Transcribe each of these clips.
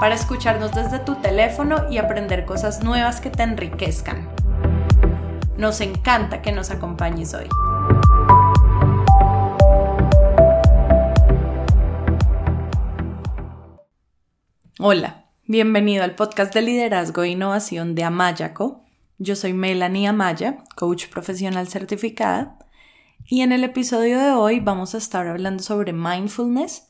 para escucharnos desde tu teléfono y aprender cosas nuevas que te enriquezcan. Nos encanta que nos acompañes hoy. Hola, bienvenido al podcast de liderazgo e innovación de Amayaco. Yo soy Melanie Amaya, coach profesional certificada, y en el episodio de hoy vamos a estar hablando sobre mindfulness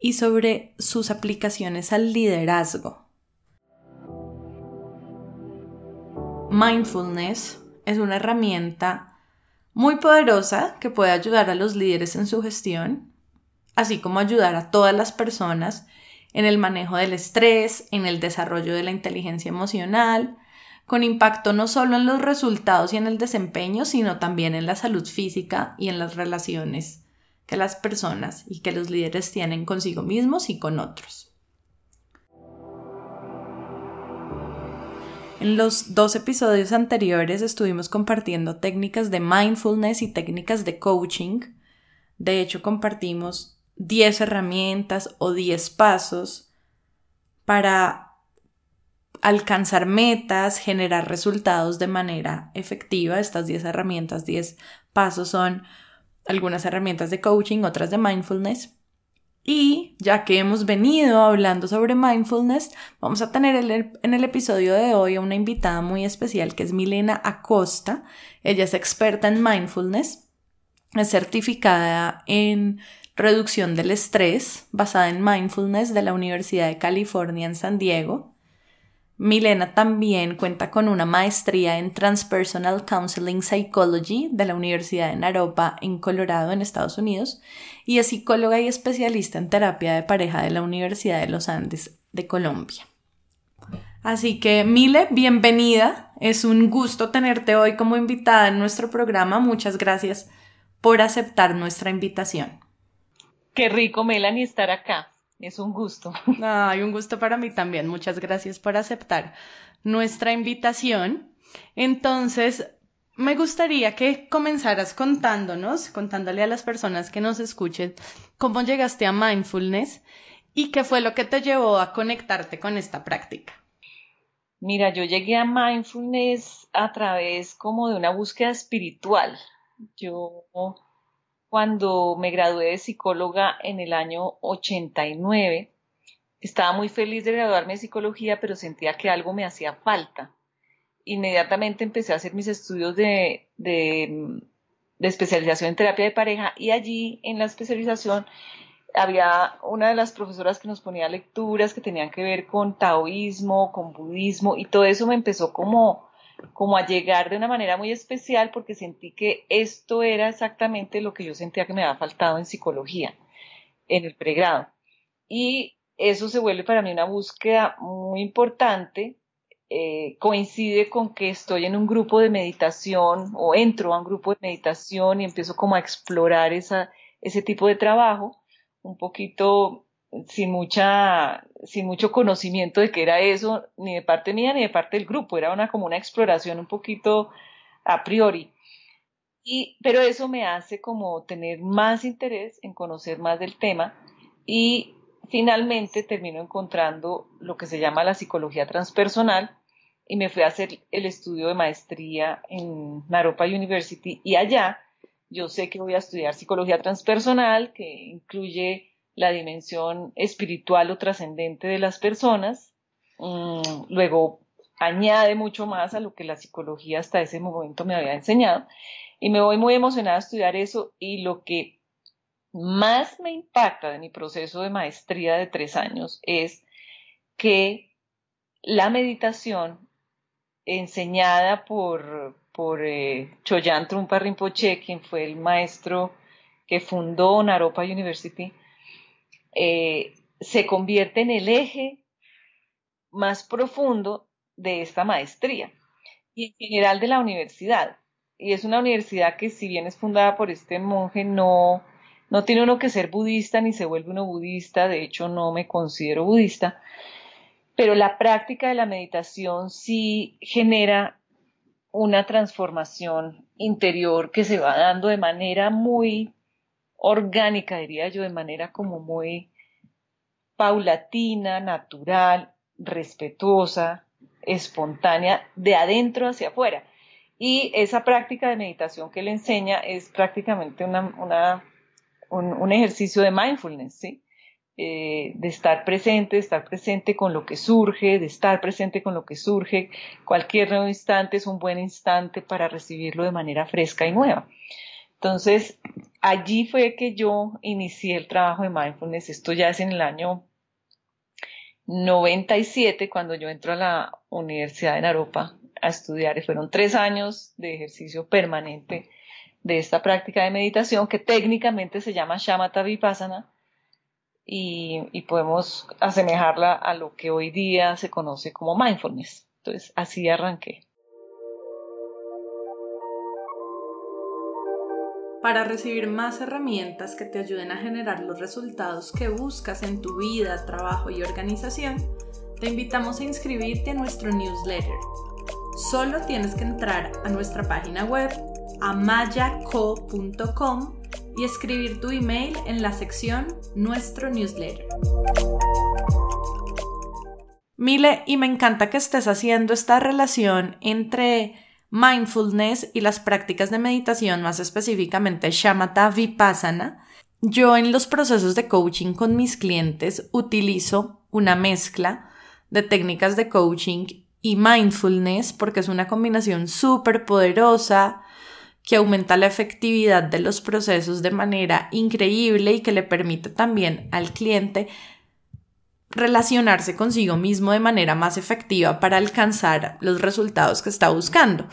y sobre sus aplicaciones al liderazgo. Mindfulness es una herramienta muy poderosa que puede ayudar a los líderes en su gestión, así como ayudar a todas las personas en el manejo del estrés, en el desarrollo de la inteligencia emocional, con impacto no solo en los resultados y en el desempeño, sino también en la salud física y en las relaciones que las personas y que los líderes tienen consigo mismos y con otros. En los dos episodios anteriores estuvimos compartiendo técnicas de mindfulness y técnicas de coaching. De hecho, compartimos 10 herramientas o 10 pasos para alcanzar metas, generar resultados de manera efectiva. Estas 10 herramientas, 10 pasos son algunas herramientas de coaching, otras de mindfulness. Y ya que hemos venido hablando sobre mindfulness, vamos a tener en el episodio de hoy a una invitada muy especial que es Milena Acosta. Ella es experta en mindfulness, es certificada en reducción del estrés basada en mindfulness de la Universidad de California en San Diego. Milena también cuenta con una maestría en Transpersonal Counseling Psychology de la Universidad de Naropa en Colorado, en Estados Unidos, y es psicóloga y especialista en terapia de pareja de la Universidad de los Andes de Colombia. Así que, Mile, bienvenida. Es un gusto tenerte hoy como invitada en nuestro programa. Muchas gracias por aceptar nuestra invitación. Qué rico, Melanie, estar acá. Es un gusto. Ay, un gusto para mí también. Muchas gracias por aceptar nuestra invitación. Entonces, me gustaría que comenzaras contándonos, contándole a las personas que nos escuchen, cómo llegaste a mindfulness y qué fue lo que te llevó a conectarte con esta práctica. Mira, yo llegué a mindfulness a través como de una búsqueda espiritual. Yo cuando me gradué de psicóloga en el año 89. Estaba muy feliz de graduarme de psicología, pero sentía que algo me hacía falta. Inmediatamente empecé a hacer mis estudios de, de, especialización en terapia de pareja y allí en la especialización había una de las profesoras que nos ponía lecturas que tenían que ver con taoísmo, con budismo y todo eso me empezó como como a llegar de una manera muy especial porque sentí que esto era exactamente lo que yo sentía que me había faltado en psicología, en el pregrado. Y eso se vuelve para mí una búsqueda muy importante. Eh, coincide con que estoy en un grupo de meditación o entro a un grupo de meditación y empiezo como a explorar esa, ese tipo de trabajo, un poquito sin mucha, sin mucho conocimiento de qué era eso, ni de parte mía ni de parte del grupo, era una como una exploración un poquito a priori. Y, pero eso me hace como tener más interés en conocer más del tema. Y finalmente termino encontrando lo que se llama la psicología transpersonal y me fui a hacer el estudio de maestría en Naropa University. Y allá yo sé que voy a estudiar psicología transpersonal que incluye la dimensión espiritual o trascendente de las personas. Mm, luego añade mucho más a lo que la psicología hasta ese momento me había enseñado. Y me voy muy emocionada a estudiar eso y lo que más me impacta de mi proceso de maestría de tres años es que la meditación enseñada por, por eh, Choyan Trumpa Rinpoche, quien fue el maestro que fundó Naropa University, eh, se convierte en el eje más profundo de esta maestría y en general de la universidad. Y es una universidad que si bien es fundada por este monje, no, no tiene uno que ser budista ni se vuelve uno budista, de hecho no me considero budista, pero la práctica de la meditación sí genera una transformación interior que se va dando de manera muy orgánica, diría yo, de manera como muy paulatina, natural, respetuosa, espontánea, de adentro hacia afuera. Y esa práctica de meditación que le enseña es prácticamente una, un, ejercicio de mindfulness, ¿sí? Eh, de estar presente, de estar presente con lo que surge, de estar presente con lo que surge. Cualquier nuevo instante es un buen instante para recibirlo de manera fresca y nueva. Entonces, allí fue que yo inicié el trabajo de mindfulness. Esto ya es en el año 97, cuando yo entro a la Universidad de Naropa a estudiar. Y fueron tres años de ejercicio permanente de esta práctica de meditación que técnicamente se llama Shamatha Vipassana y, y podemos asemejarla a lo que hoy día se conoce como mindfulness. Entonces, así arranqué. Para recibir más herramientas que te ayuden a generar los resultados que buscas en tu vida, trabajo y organización, te invitamos a inscribirte a nuestro newsletter. Solo tienes que entrar a nuestra página web amayaco.com y escribir tu email en la sección Nuestro newsletter. Mile, y me encanta que estés haciendo esta relación entre mindfulness y las prácticas de meditación, más específicamente shamatha vipassana, yo en los procesos de coaching con mis clientes utilizo una mezcla de técnicas de coaching y mindfulness porque es una combinación súper poderosa que aumenta la efectividad de los procesos de manera increíble y que le permite también al cliente relacionarse consigo mismo de manera más efectiva para alcanzar los resultados que está buscando.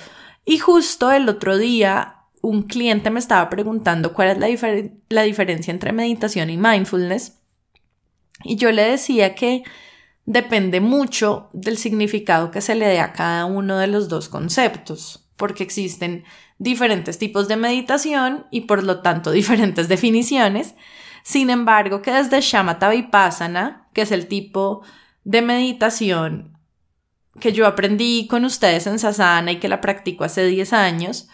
Y justo el otro día un cliente me estaba preguntando cuál es la, la diferencia entre meditación y mindfulness y yo le decía que depende mucho del significado que se le dé a cada uno de los dos conceptos, porque existen diferentes tipos de meditación y por lo tanto diferentes definiciones. Sin embargo, que desde Shamatha Vipassana, que es el tipo de meditación que yo aprendí con ustedes en Sasana y que la practico hace 10 años,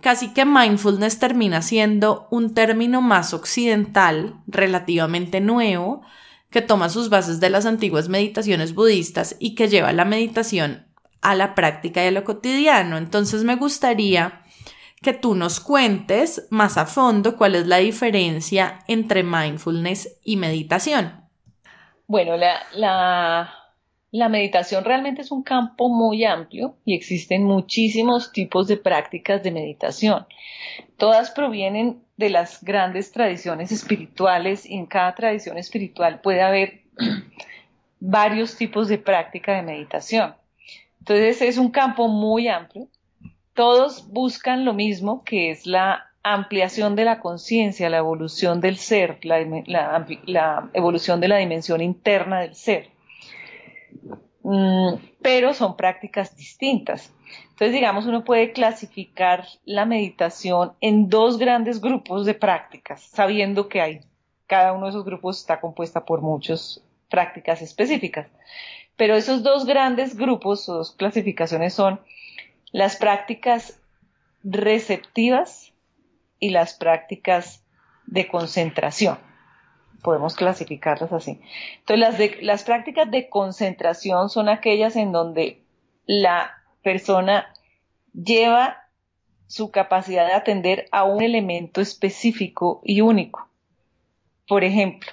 casi que mindfulness termina siendo un término más occidental, relativamente nuevo, que toma sus bases de las antiguas meditaciones budistas y que lleva la meditación a la práctica y a lo cotidiano. Entonces me gustaría que tú nos cuentes más a fondo cuál es la diferencia entre mindfulness y meditación. Bueno, la, meditación realmente es un campo muy amplio y existen muchísimos tipos de prácticas de meditación. Todas provienen de las grandes tradiciones espirituales y en cada tradición espiritual puede haber varios tipos de práctica de meditación. Entonces es un campo muy amplio. Todos buscan lo mismo, que es la ampliación de la conciencia, la evolución del ser, la, evolución de la dimensión interna del ser. Mm, pero son prácticas distintas. Entonces, digamos, uno puede clasificar la meditación en dos grandes grupos de prácticas, sabiendo que hay, cada uno de esos grupos está compuesta por muchas prácticas específicas. Pero esos dos grandes grupos o dos clasificaciones son las prácticas receptivas y las prácticas de concentración. Podemos clasificarlas así. Entonces, las, las prácticas de concentración son aquellas en donde la persona lleva su capacidad de atender a un elemento específico y único. Por ejemplo,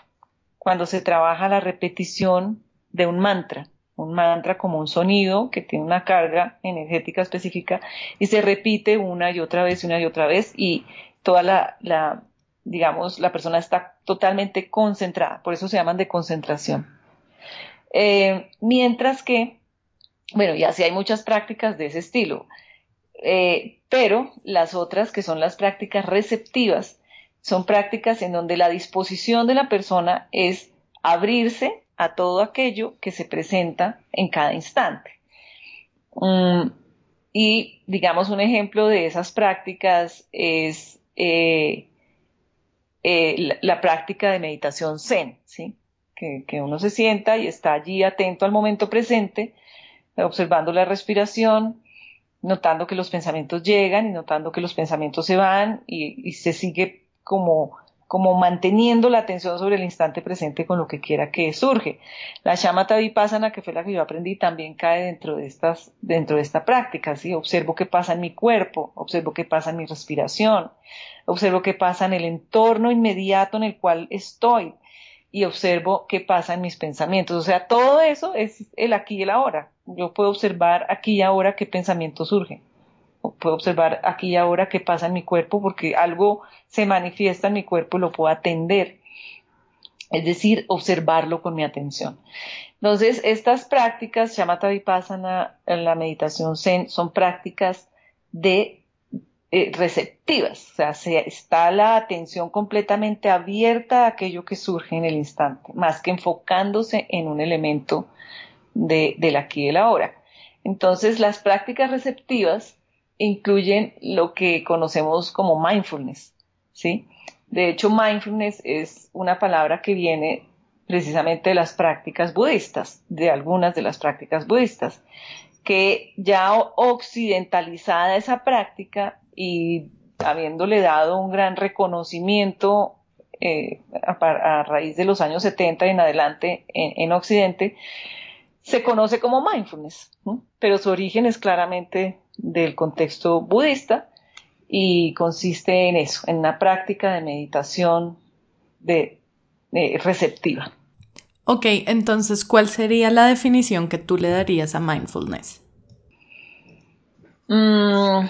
cuando se trabaja la repetición de un mantra, un mantra como un sonido que tiene una carga energética específica y se repite una y otra vez, una y otra vez y toda la, digamos, la persona está totalmente concentrada, por eso se llaman de concentración. Eh, mientras que, bueno, ya sí hay muchas prácticas de ese estilo, eh, pero las otras, que son las prácticas receptivas, son prácticas en donde la disposición de la persona es abrirse a todo aquello que se presenta en cada instante. Mm, y digamos un ejemplo de esas prácticas es eh, eh, la, práctica de meditación zen, ¿sí? Que, uno se sienta y está allí atento al momento presente, observando la respiración, notando que los pensamientos llegan y notando que los pensamientos se van y se sigue como como manteniendo la atención sobre el instante presente con lo que quiera que surge. La Shamatha Vipassana, que fue la que yo aprendí, también cae dentro de estas, dentro de esta práctica, ¿sí? Observo qué pasa en mi cuerpo, observo qué pasa en mi respiración, observo qué pasa en el entorno inmediato en el cual estoy y observo qué pasa en mis pensamientos. O sea, todo eso es el aquí y el ahora. Yo puedo observar aquí y ahora qué pensamiento surge puedo observar aquí y ahora qué pasa en mi cuerpo porque algo se manifiesta en mi cuerpo y lo puedo atender. Es decir, observarlo con mi atención. Entonces, estas prácticas, Shamatha Vipassana, la meditación Zen, son prácticas de eh, receptivas, o sea, se, está la atención completamente abierta a aquello que surge en el instante, más que enfocándose en un elemento de, del aquí y el ahora. Entonces, las prácticas receptivas incluyen lo que conocemos como mindfulness, ¿sí? De hecho, mindfulness es una palabra que viene precisamente de las prácticas budistas, de algunas de las prácticas budistas, que ya occidentalizada esa práctica y habiéndole dado un gran reconocimiento eh, a, raíz de los años 70 en adelante en, Occidente, se conoce como mindfulness, pero su origen es claramente del contexto budista y consiste en eso, en una práctica de meditación de, receptiva. Ok, entonces, ¿cuál sería la definición que tú le darías a mindfulness? Mm,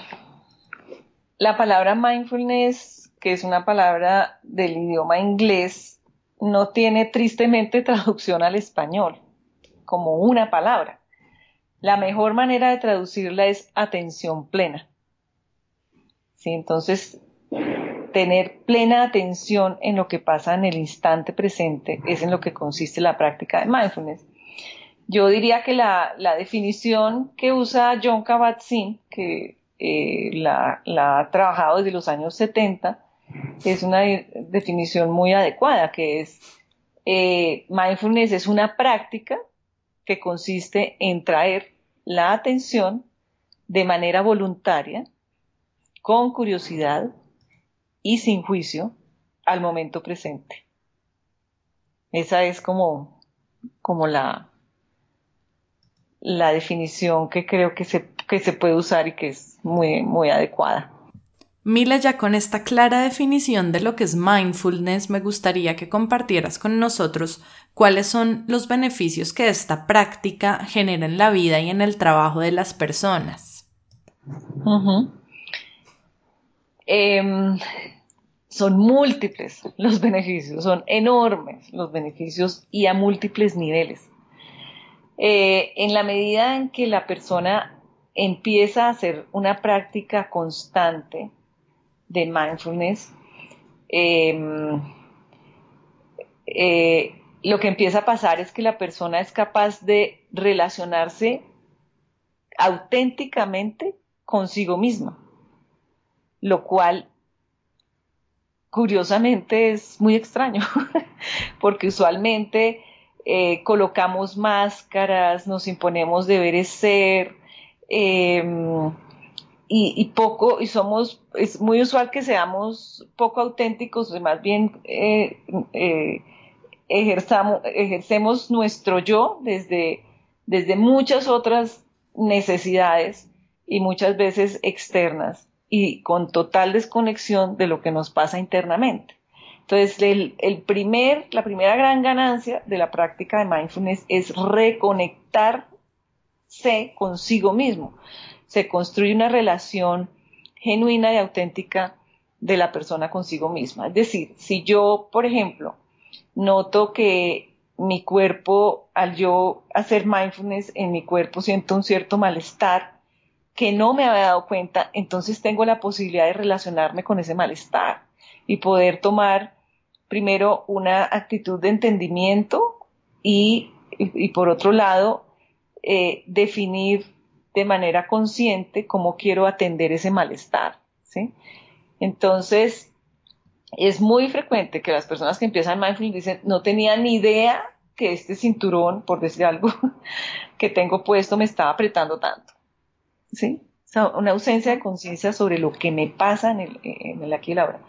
la palabra mindfulness, que es una palabra del idioma inglés, no tiene tristemente traducción al español como una palabra. La mejor manera de traducirla es atención plena. ¿Sí? Entonces, tener plena atención en lo que pasa en el instante presente es en lo que consiste la práctica de mindfulness. Yo diría que la, definición que usa John Kabat-Zinn, que eh, la, ha trabajado desde los años 70, es una definición muy adecuada, que es eh, mindfulness es una práctica que consiste en traer la atención de manera voluntaria, con curiosidad y sin juicio al momento presente. Esa es como, como la, la definición que creo que se, que se puede usar y que es muy, muy adecuada. Mila, ya con esta clara definición de lo que es mindfulness, me gustaría que compartieras con nosotros cuáles son los beneficios que esta práctica genera en la vida y en el trabajo de las personas. Em, son múltiples los beneficios, son enormes los beneficios y a múltiples niveles. Eh, en la medida en que la persona empieza a hacer una práctica constante, de mindfulness, em, eh, lo que empieza a pasar es que la persona es capaz de relacionarse auténticamente consigo misma, lo cual curiosamente es muy extraño, porque usualmente eh, colocamos máscaras, nos imponemos deberes ser, em, y, poco, y somos, es muy usual que seamos poco auténticos, más bien eh, ejercemos nuestro yo desde, desde muchas otras necesidades y muchas veces externas y con total desconexión de lo que nos pasa internamente. Entonces, el, el primer, la primera gran ganancia de la práctica de mindfulness es reconectarse consigo mismo se construye una relación genuina y auténtica de la persona consigo misma. Es decir, si yo, por ejemplo, noto que mi cuerpo, al yo hacer mindfulness en mi cuerpo, siento un cierto malestar que no me había dado cuenta, entonces tengo la posibilidad de relacionarme con ese malestar y poder tomar primero una actitud de entendimiento y, por otro lado, eh, definir de manera consciente cómo quiero atender ese malestar, ¿sí? Entonces, es muy frecuente que las personas que empiezan mindfulness dicen, no tenía ni idea que este cinturón, por decir algo, que tengo puesto me estaba apretando tanto. ¿Sí? O sea, una ausencia de conciencia sobre lo que me pasa en el, en aquí y la ahora.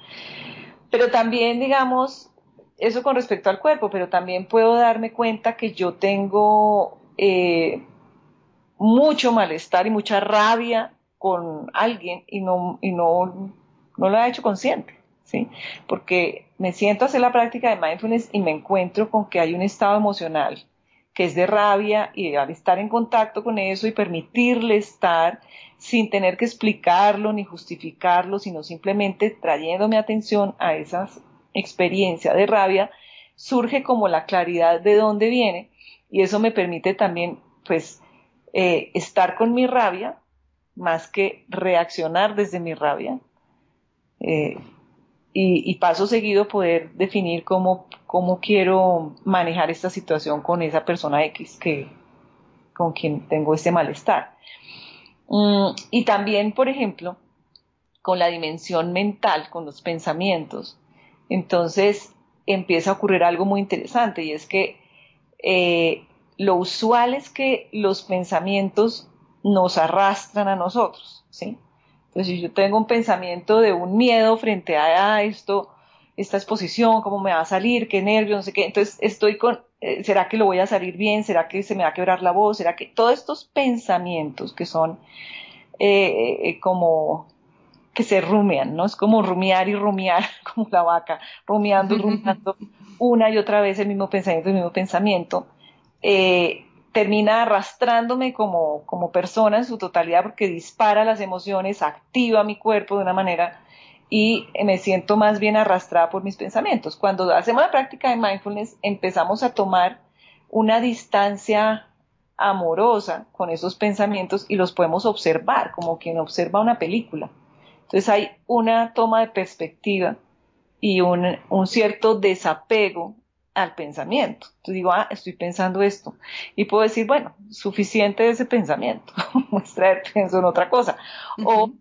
Pero también, digamos, eso con respecto al cuerpo, pero también puedo darme cuenta que yo tengo eh, mucho malestar y mucha rabia con alguien y no, y no, no lo he hecho consciente. ¿Sí? Porque me siento a hacer la práctica de mindfulness y me encuentro con que hay un estado emocional que es de rabia y al estar en contacto con eso y permitirle estar sin tener que explicarlo ni justificarlo, sino simplemente trayendo mi atención a esa experiencia de rabia, surge como la claridad de dónde viene y eso me permite también pues eh, estar con mi rabia más que reaccionar desde mi rabia. Eh, y, paso seguido poder definir cómo, cómo quiero manejar esta situación con esa persona X que, con quien tengo este malestar. Mm, y también, por ejemplo, con la dimensión mental, con los pensamientos. Entonces empieza a ocurrir algo muy interesante y es que eh, lo usual es que los pensamientos nos arrastran a nosotros, ¿sí? Entonces, si yo tengo un pensamiento de un miedo frente a esto, esta exposición, cómo me va a salir, qué nervios, no sé qué, entonces estoy con, eh, ¿será que lo voy a salir bien? ¿Será que se me va a quebrar la voz? ¿Será que todos estos pensamientos que son eh, eh, como que se rumian, ¿no? Es como rumiar y rumiar, como la vaca, rumiando y rumiando una y otra vez el mismo pensamiento, el mismo pensamiento. Eh, termina arrastrándome como, como persona en su totalidad porque dispara las emociones, activa mi cuerpo de una manera y me siento más bien arrastrada por mis pensamientos. Cuando hacemos la práctica de mindfulness empezamos a tomar una distancia amorosa con esos pensamientos y los podemos observar como quien observa una película. Entonces hay una toma de perspectiva y un, un cierto desapego al pensamiento. Entonces digo, ah, estoy pensando esto. Y puedo decir, bueno, suficiente de ese pensamiento, muestra pienso en otra cosa. O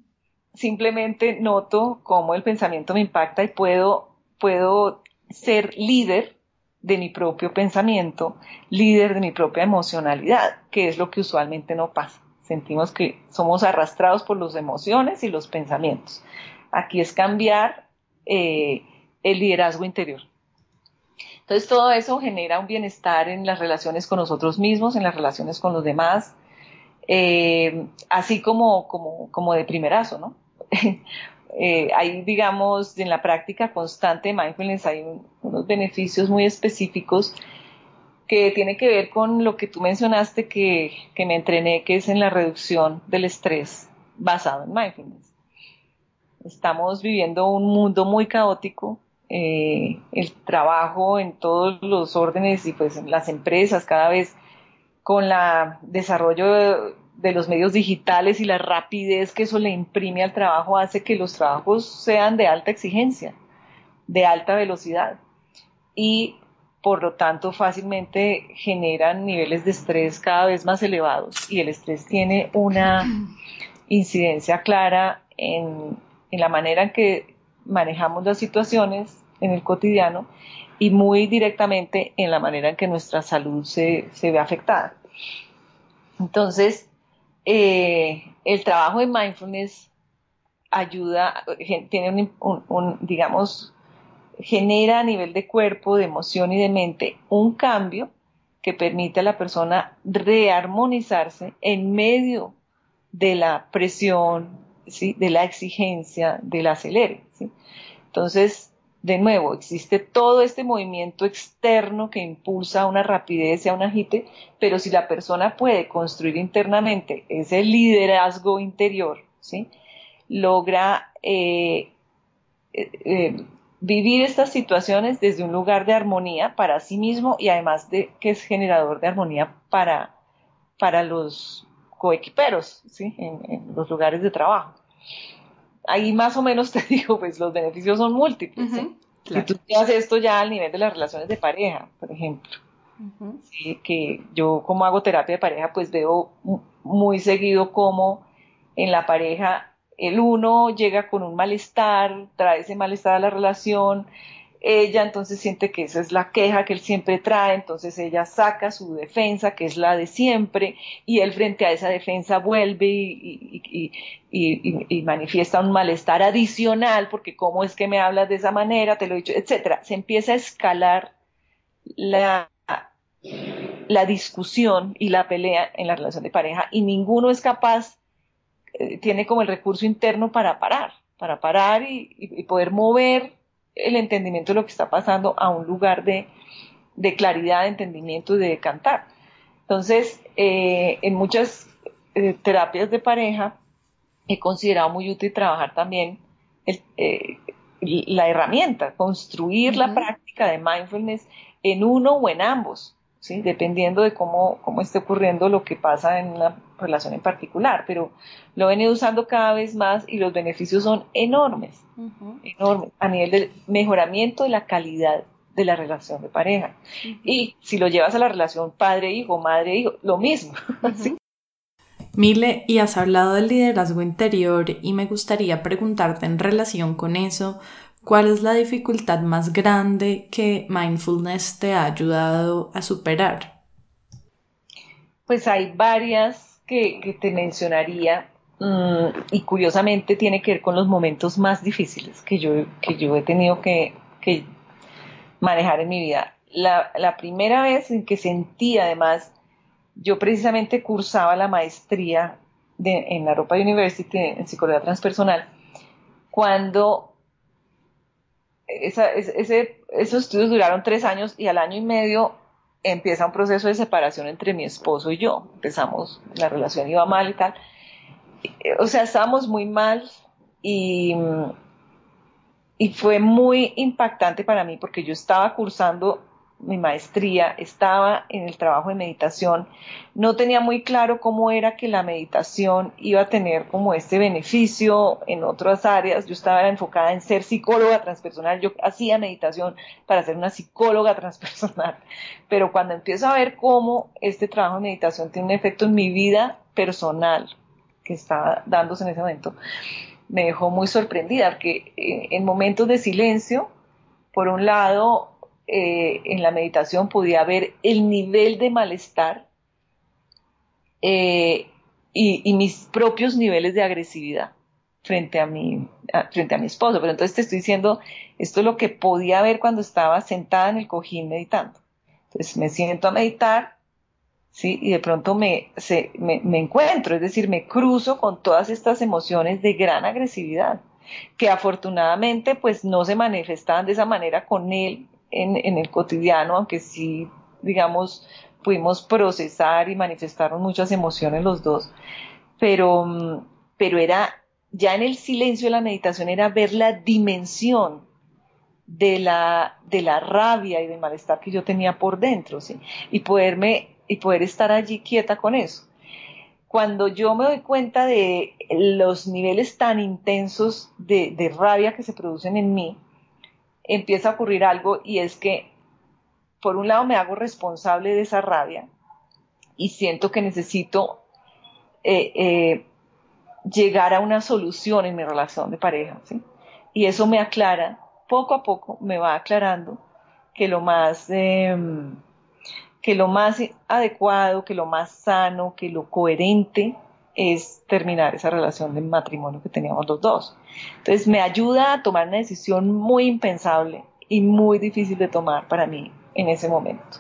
simplemente noto cómo el pensamiento me impacta y puedo, puedo ser líder de mi propio pensamiento, líder de mi propia emocionalidad, que es lo que usualmente no pasa. Sentimos que somos arrastrados por las emociones y los pensamientos. Aquí es cambiar eh, el liderazgo interior. Entonces todo eso genera un bienestar en las relaciones con nosotros mismos, en las relaciones con los demás, eh, así como, como, como de primerazo, ¿no? eh, hay, digamos, en la práctica constante de mindfulness hay unos beneficios muy específicos que tiene que ver con lo que tú mencionaste que, que me entrené, que es en la reducción del estrés basado en mindfulness. Estamos viviendo un mundo muy caótico, eh, el trabajo en todos los órdenes y pues en las empresas cada vez con el desarrollo de, los medios digitales y la rapidez que eso le imprime al trabajo hace que los trabajos sean de alta exigencia, de alta velocidad. Y por lo tanto fácilmente generan niveles de estrés cada vez más elevados y el estrés tiene una incidencia clara en, en la manera en que manejamos las situaciones en el cotidiano y muy directamente en la manera en que nuestra salud se, ve afectada. Entonces, eh, el trabajo de mindfulness ayuda, tiene un, digamos, genera a nivel de cuerpo, de emoción y de mente un cambio que permite a la persona rearmonizarse en medio de la presión, ¿sí? de la exigencia, del acelere. Entonces, de nuevo, existe todo este movimiento externo que impulsa una rapidez y a un agite, pero si la persona puede construir internamente ese liderazgo interior, ¿sí? logra eh, eh, eh, vivir estas situaciones desde un lugar de armonía para sí mismo y además de que es generador de armonía para, para los coequiperos ¿sí? en los lugares de trabajo ahí más o menos te digo, pues los beneficios son múltiples. Si tú haces esto ya al nivel de las relaciones de pareja, por ejemplo. que yo como hago terapia de pareja, pues veo muy seguido cómo en la pareja el uno llega con un malestar, trae ese malestar a la relación, ella entonces siente que esa es la queja que él siempre trae, entonces ella saca su defensa, que es la de siempre, y él frente a esa defensa vuelve y, manifiesta un malestar adicional, porque cómo es que me hablas de esa manera, te lo he dicho, etcétera. Se empieza a escalar la, la discusión y la pelea en la relación de pareja, y ninguno es capaz, eh, tiene como el recurso interno para parar, para parar y poder mover el entendimiento de lo que está pasando a un lugar de, claridad, de entendimiento y de cantar. Entonces, eh, en muchas eh, terapias de pareja he considerado muy útil trabajar también eh, la herramienta, construir la práctica de mindfulness en uno o en ambos. ¿Sí? dependiendo de cómo, cómo esté ocurriendo lo que pasa en una relación en particular, pero lo he venido usando cada vez más y los beneficios son enormes, enormes, a nivel de mejoramiento de la calidad de la relación de pareja. Y si lo llevas a la relación padre-hijo, madre-hijo, lo mismo. Mile, y has hablado del liderazgo interior y me gustaría preguntarte en relación con eso, ¿Cuál es la dificultad más grande que mindfulness te ha ayudado a superar? Pues hay varias que, te mencionaría mm, y curiosamente tiene que ver con los momentos más difíciles que yo, que yo he tenido que, manejar en mi vida. La, primera vez en que sentí además, yo precisamente cursaba la maestría en la Europa University en psicología transpersonal, cuando esos estudios duraron tres años y al año y medio empieza un proceso de separación entre mi esposo y yo. Empezamos, la relación iba mal y tal. O sea, estábamos muy mal y, y fue muy impactante para mí porque yo estaba cursando mi maestría, estaba en el trabajo de meditación, no tenía muy claro cómo era que la meditación iba a tener como este beneficio en otras áreas. Yo estaba enfocada en ser psicóloga transpersonal, yo hacía meditación para ser una psicóloga transpersonal, pero cuando empiezo a ver cómo este trabajo de meditación tiene un efecto en mi vida personal que estaba dándose en ese momento, me dejó muy sorprendida, que en momentos de silencio, por un lado, eh, en la meditación podía ver el nivel de malestar eh, y, mis propios niveles de agresividad frente a mi frente a mi esposo. Pero entonces te estoy diciendo, esto es lo que podía ver cuando estaba sentada en el cojín meditando. Entonces me siento a meditar, ¿sí? Y de pronto me, me, me encuentro, es decir, me cruzo con todas estas emociones de gran agresividad, que afortunadamente pues no se manifestaban de esa manera con él en, el cotidiano, aunque sí, digamos, pudimos procesar y manifestar muchas emociones los dos, pero, mm, pero era, ya en el silencio de la meditación era ver la dimensión de la, de la rabia y del malestar que yo tenía por dentro, ¿sí? Y poderme, y poder estar allí quieta con eso. Cuando yo me doy cuenta de los niveles tan intensos de, de rabia que se producen en mí, empieza a ocurrir algo y es que, por un lado, me hago responsable de esa rabia y siento que necesito eh, eh, llegar a una solución en mi relación de pareja. Y eso me aclara, poco a poco me va aclarando que lo más... Em, que lo más adecuado, que lo más sano, que lo coherente es terminar esa relación de matrimonio que teníamos los dos. Entonces me ayuda a tomar una decisión muy impensable y muy difícil de tomar para mí en ese momento.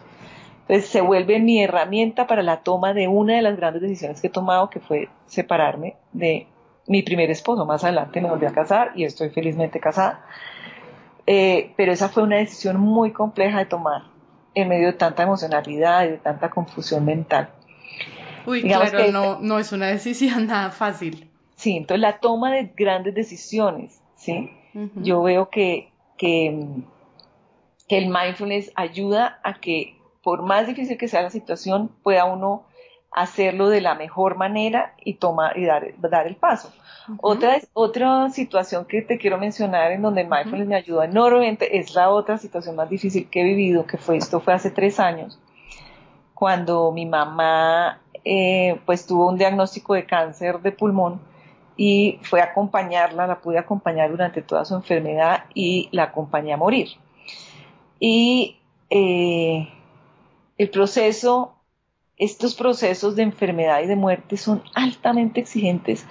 Entonces se vuelve mi herramienta para la toma de una de las grandes decisiones que he tomado, que fue separarme de mi primer esposo. Más adelante me volví a casar y estoy felizmente casada. Eh, pero esa fue una decisión muy compleja de tomar en medio de tanta emocionalidad y de tanta confusión mental. Uy, claro, no, no es una decisión nada fácil. Sí, entonces la toma de grandes decisiones, ¿sí? Yo veo que, que, el mindfulness ayuda a que, por más difícil que sea la situación, pueda uno hacerlo de la mejor manera y tomar y dar, dar el paso. Otra, otra situación que te quiero mencionar en donde mindfulness me ayudó enormemente es la otra situación más difícil que he vivido, que fue esto fue hace tres años cuando mi mamá eh, pues tuvo un diagnóstico de cáncer de pulmón y fue a acompañarla, la pude acompañar durante toda su enfermedad y la acompañé a morir. Y eh, el proceso, estos procesos de enfermedad y de muerte son altamente exigentes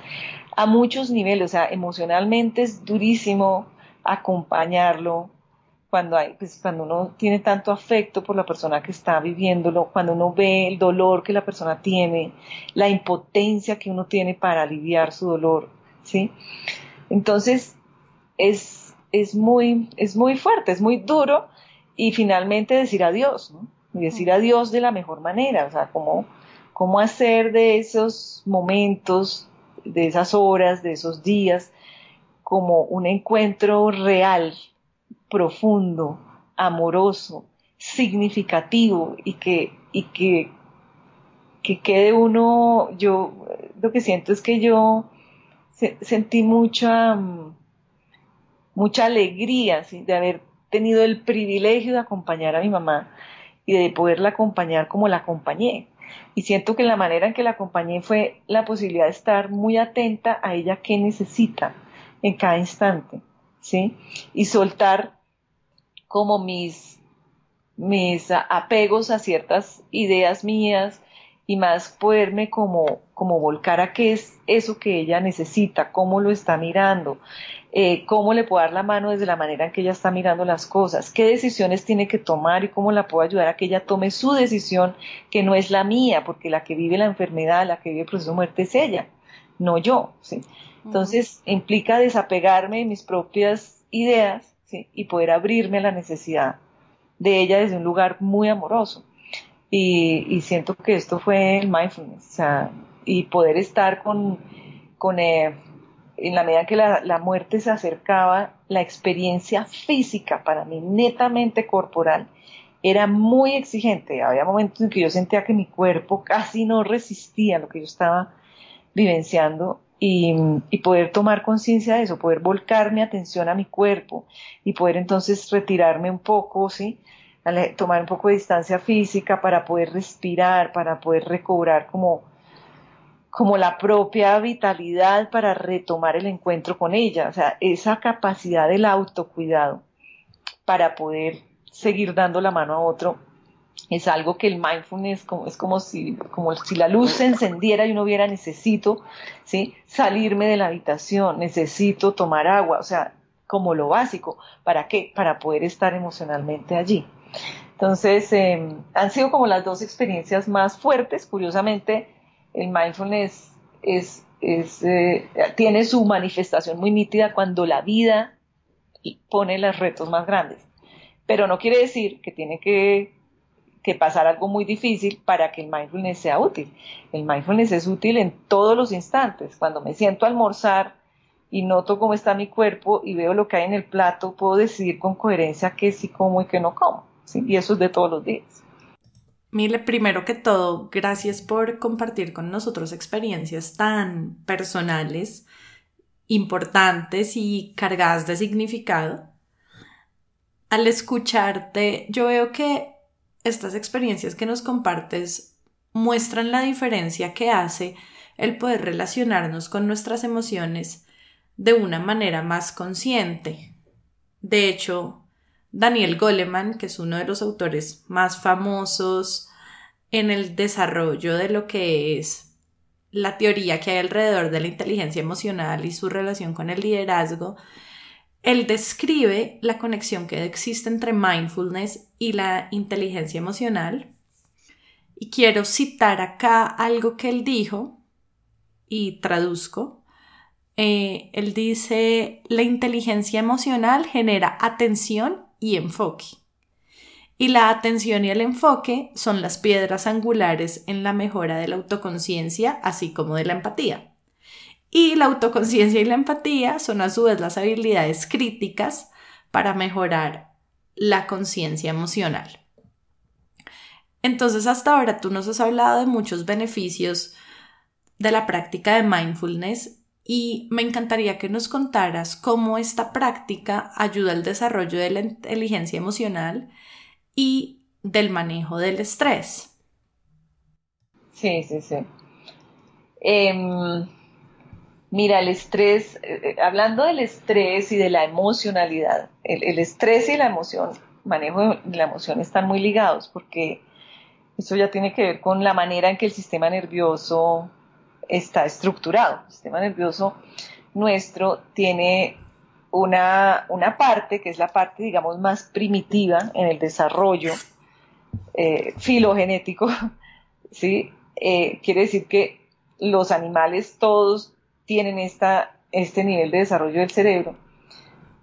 a muchos niveles, o sea, emocionalmente es durísimo acompañarlo, cuando hay, pues cuando uno tiene tanto afecto por la persona que está viviéndolo, cuando uno ve el dolor que la persona tiene, la impotencia que uno tiene para aliviar su dolor, ¿sí? Entonces, es, es muy, es muy fuerte, es muy duro, y finalmente decir adiós, ¿no? Y decir adiós de la mejor manera, o sea, cómo, cómo hacer de esos momentos, de esas horas, de esos días, como un encuentro real profundo, amoroso, significativo y que, y que, que quede uno, yo lo que siento es que yo sentí mucha, mucha alegría de haber tenido el privilegio de acompañar a mi mamá y de poderla acompañar como la acompañé. Y siento que la manera en que la acompañé fue la posibilidad de estar muy atenta a ella que necesita en cada instante, ¿sí? Y soltar como mis, mis apegos a ciertas ideas mías y más poderme como, como volcar a qué es eso que ella necesita, cómo lo está mirando, eh, cómo le puedo dar la mano desde la manera en que ella está mirando las cosas, qué decisiones tiene que tomar y cómo la puedo ayudar a que ella tome su decisión que no es la mía, porque la que vive la enfermedad, la que vive el proceso de muerte es ella, no yo. ¿sí? Entonces implica desapegarme de mis propias ideas y poder abrirme a la necesidad de ella desde un lugar muy amoroso. Y, siento que esto fue el mindfulness, y poder estar con, con eh, en la medida que la, la, muerte se acercaba, la experiencia física para mí, netamente corporal, era muy exigente. Había momentos en que yo sentía que mi cuerpo casi no resistía lo que yo estaba vivenciando y, poder tomar conciencia de eso, poder volcar mi atención a mi cuerpo y poder entonces retirarme un poco, ¿sí? tomar un poco de distancia física para poder respirar, para poder recobrar como, como la propia vitalidad para retomar el encuentro con ella, o sea, esa capacidad del autocuidado para poder seguir dando la mano a otro es algo que el mindfulness como, es como si, como si la luz se encendiera y uno viera necesito ¿sí? salirme de la habitación, necesito tomar agua, o sea, como lo básico. ¿Para qué? Para poder estar emocionalmente allí. Entonces, em, han sido como las dos experiencias más fuertes. Curiosamente, el mindfulness es, eh, tiene su manifestación muy nítida cuando la vida pone los retos más grandes. Pero no quiere decir que tiene que que pasar algo muy difícil para que el mindfulness sea útil. El mindfulness es útil en todos los instantes. Cuando me siento a almorzar y noto cómo está mi cuerpo y veo lo que hay en el plato, puedo decidir con coherencia qué sí como y qué no como. Y eso es de todos los días. Mile, primero que todo, gracias por compartir con nosotros experiencias tan personales, importantes y cargadas de significado. Al escucharte, yo veo que estas experiencias que nos compartes muestran la diferencia que hace el poder relacionarnos con nuestras emociones de una manera más consciente. De hecho, Daniel Goleman, que es uno de los autores más famosos en el desarrollo de lo que es la teoría que hay alrededor de la inteligencia emocional y su relación con el liderazgo, él describe la conexión que existe entre mindfulness y la inteligencia emocional. Y quiero citar acá algo que él dijo y traduzco. Eh, él dice, la inteligencia emocional genera atención y enfoque. Y la atención y el enfoque son las piedras angulares en la mejora de la autoconciencia, así como de la empatía. Y la autoconciencia y la empatía son a su vez las habilidades críticas para mejorar la conciencia emocional. Entonces, hasta ahora tú nos has hablado de muchos beneficios de la práctica de mindfulness y me encantaría que nos contaras cómo esta práctica ayuda al desarrollo de la inteligencia emocional y del manejo del estrés. Sí, sí, sí. Em, mira, el estrés, eh, hablando del estrés y de la emocionalidad, el, estrés y la emoción, manejo de la emoción están muy ligados porque eso ya tiene que ver con la manera en que el sistema nervioso está estructurado. El sistema nervioso nuestro tiene una, una parte que es la parte, digamos, más primitiva en el desarrollo eh, filogenético, ¿sí? Eh, quiere decir que los animales todos tienen esta, este nivel de desarrollo del cerebro,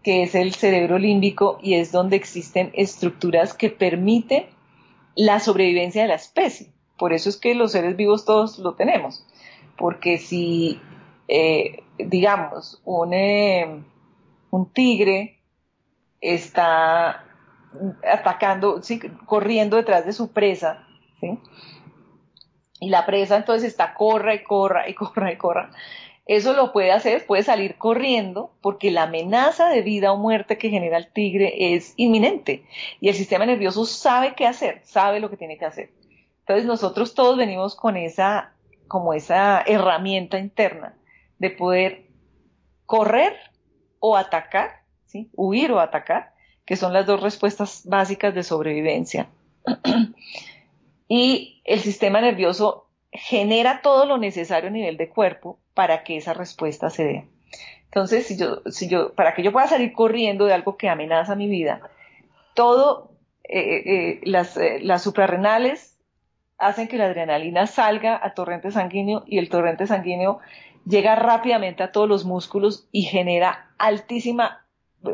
que es el cerebro límbico y es donde existen estructuras que permiten la sobrevivencia de la especie. Por eso es que los seres vivos todos lo tenemos, porque si, eh, digamos, un, un tigre está atacando, corriendo detrás de su presa, y la presa entonces está corra y corra y corra y corra. Eso lo puede hacer, puede salir corriendo porque la amenaza de vida o muerte que genera el tigre es inminente y el sistema nervioso sabe qué hacer, sabe lo que tiene que hacer. Entonces nosotros todos venimos con esa, como esa herramienta interna de poder correr o atacar, ¿sí? huir o atacar, que son las dos respuestas básicas de sobrevivencia. y el sistema nervioso genera todo lo necesario a nivel de cuerpo para que esa respuesta se dé. Entonces, si yo, si yo, para que yo pueda salir corriendo de algo que amenaza mi vida, todo, eh, eh, eh, las, las suprarrenales hacen que la adrenalina salga a torrente sanguíneo y el torrente sanguíneo llega rápidamente a todos los músculos y genera altísima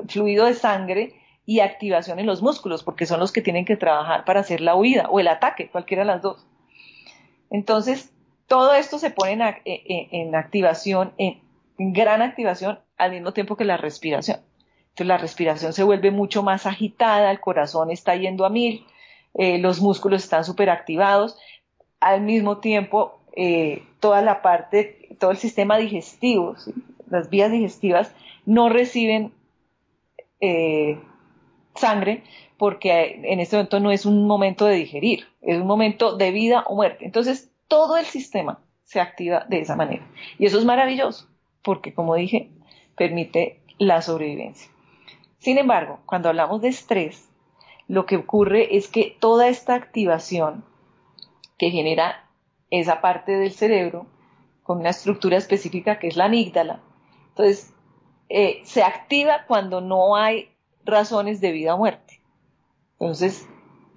fluido de sangre y activación en los músculos, porque son los que tienen que trabajar para hacer la huida o el ataque, cualquiera de las dos. Entonces, todo esto se pone en, e, e, activación, en, gran activación, al mismo tiempo que la respiración. Entonces, la respiración se vuelve mucho más agitada, el corazón está yendo a mil, eh, los músculos están súper activados, al mismo tiempo, eh, toda la parte, todo el sistema digestivo, las vías digestivas no reciben eh, sangre porque en este momento no es un momento de digerir, es un momento de vida o muerte. Entonces todo el sistema se activa de esa manera. Y eso es maravilloso, porque como dije, permite la sobrevivencia. Sin embargo, cuando hablamos de estrés, lo que ocurre es que toda esta activación que genera esa parte del cerebro con una estructura específica que es la amígdala, entonces eh, se activa cuando no hay razones de vida o muerte. Entonces,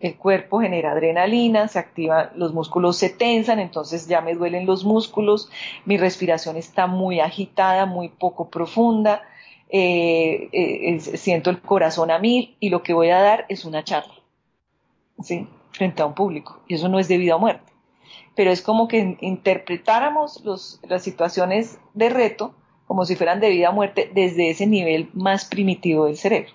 el cuerpo genera adrenalina, se activan, los músculos se tensan, entonces ya me duelen los músculos, mi respiración está muy agitada, muy poco profunda, eh, eh, siento el corazón a mil y lo que voy a dar es una charla, ¿sí? Frente a un público. Y eso no es de vida muerte. Pero es como que interpretáramos las situaciones de reto como si fueran de vida muerte desde ese nivel más primitivo del cerebro.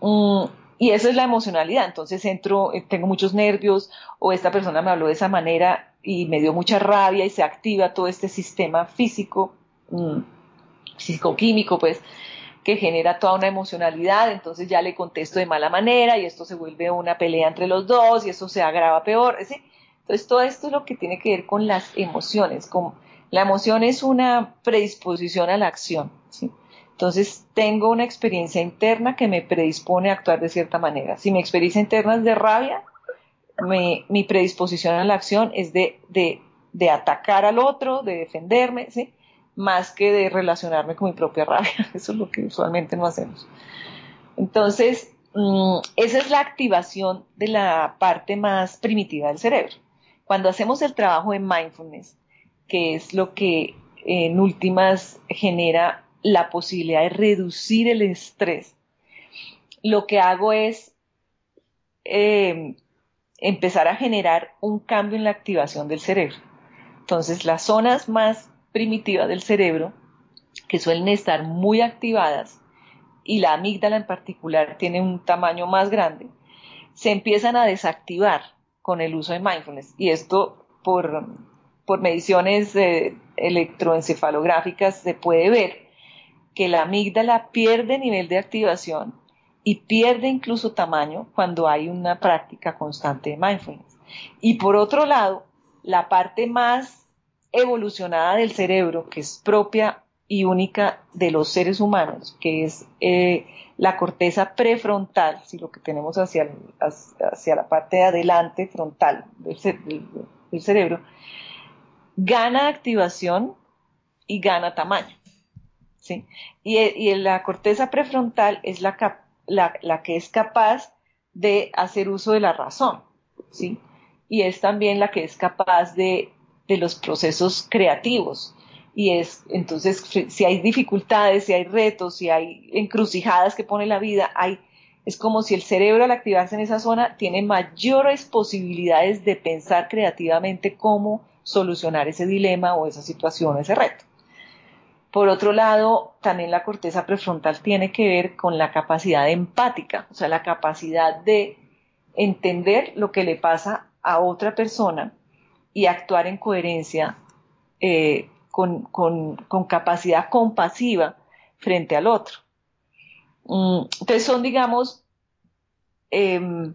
Mm, y eso es la emocionalidad. Entonces entro, eh, tengo muchos nervios o esta persona me habló de esa manera y me dio mucha rabia y se activa todo este sistema físico, mm, psicoquímico, pues, que genera toda una emocionalidad. Entonces ya le contesto de mala manera y esto se vuelve una pelea entre los dos y eso se agrava peor. Entonces todo esto es lo que tiene que ver con las emociones. La emoción es una predisposición a la acción. ¿sí? Entonces tengo una experiencia interna que me predispone a actuar de cierta manera. Si mi experiencia interna es de rabia, mi predisposición a la acción es de, de, atacar al otro, de defenderme, ¿sí? más que de relacionarme con mi propia rabia. Eso es lo que usualmente no hacemos. Entonces, mm, esa es la activación de la parte más primitiva del cerebro. Cuando hacemos el trabajo de mindfulness, que es lo que en últimas genera la posibilidad de reducir el estrés, lo que hago es eh, empezar a generar un cambio en la activación del cerebro. Entonces, las zonas más primitivas del cerebro, que suelen estar muy activadas, y la amígdala en particular tiene un tamaño más grande, se empiezan a desactivar con el uso de mindfulness. Y esto por, por mediciones eh, electroencefalográficas se puede ver que la amígdala pierde nivel de activación y pierde incluso tamaño cuando hay una práctica constante de mindfulness. Y por otro lado, la parte más evolucionada del cerebro, que es propia y única de los seres humanos, que es eh, la corteza prefrontal, si lo que tenemos hacia, hacia la parte de adelante frontal del, cerebro, gana activación y gana tamaño. ¿Sí? Y, la corteza prefrontal es la, la, la, que es capaz de hacer uso de la razón. ¿sí? Y es también la que es capaz de, de los procesos creativos y es entonces si hay dificultades, si hay retos, si hay encrucijadas que pone la vida, hay es como si el cerebro al activarse en esa zona tiene mayores posibilidades de pensar creativamente cómo solucionar ese dilema o esa situación, ese reto. Por otro lado, también la corteza prefrontal tiene que ver con la capacidad empática, o sea, la capacidad de entender lo que le pasa a otra persona y actuar en coherencia eh, con, capacidad compasiva frente al otro. Mm, entonces son, digamos, em,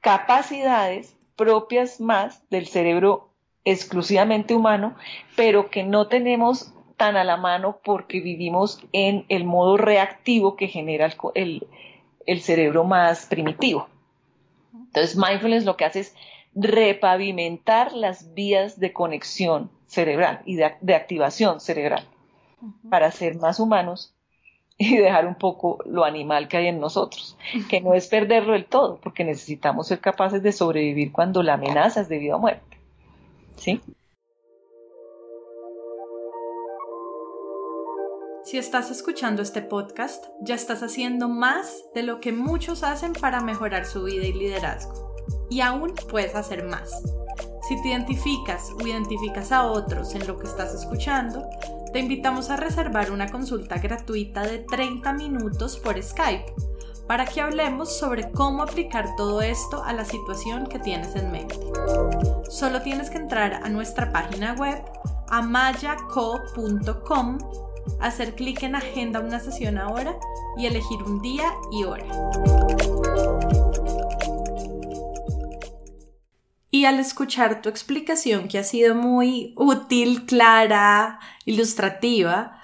capacidades propias más del cerebro exclusivamente humano, pero que no tenemos tan a la mano porque vivimos en el modo reactivo que genera el, el cerebro más primitivo. Entonces, mindfulness lo que hace es repavimentar las vías de conexión cerebral y de, activación cerebral para ser más humanos y dejar un poco lo animal que hay en nosotros, que no es perderlo del todo, porque necesitamos ser capaces de sobrevivir cuando la amenaza es debido a muerte. ¿Sí? Si estás escuchando este podcast, ya estás haciendo más de lo que muchos hacen para mejorar su vida y liderazgo. Y aún puedes hacer más. Si te identificas o identificas a otros en lo que estás escuchando, te invitamos a reservar una consulta gratuita de 30 minutos por Skype para que hablemos sobre cómo aplicar todo esto a la situación que tienes en mente. Solo tienes que entrar a nuestra página web amayaco.com, hacer clic en Agenda una sesión ahora y elegir un día y hora. Y al escuchar tu explicación, que ha sido muy útil, clara, ilustrativa,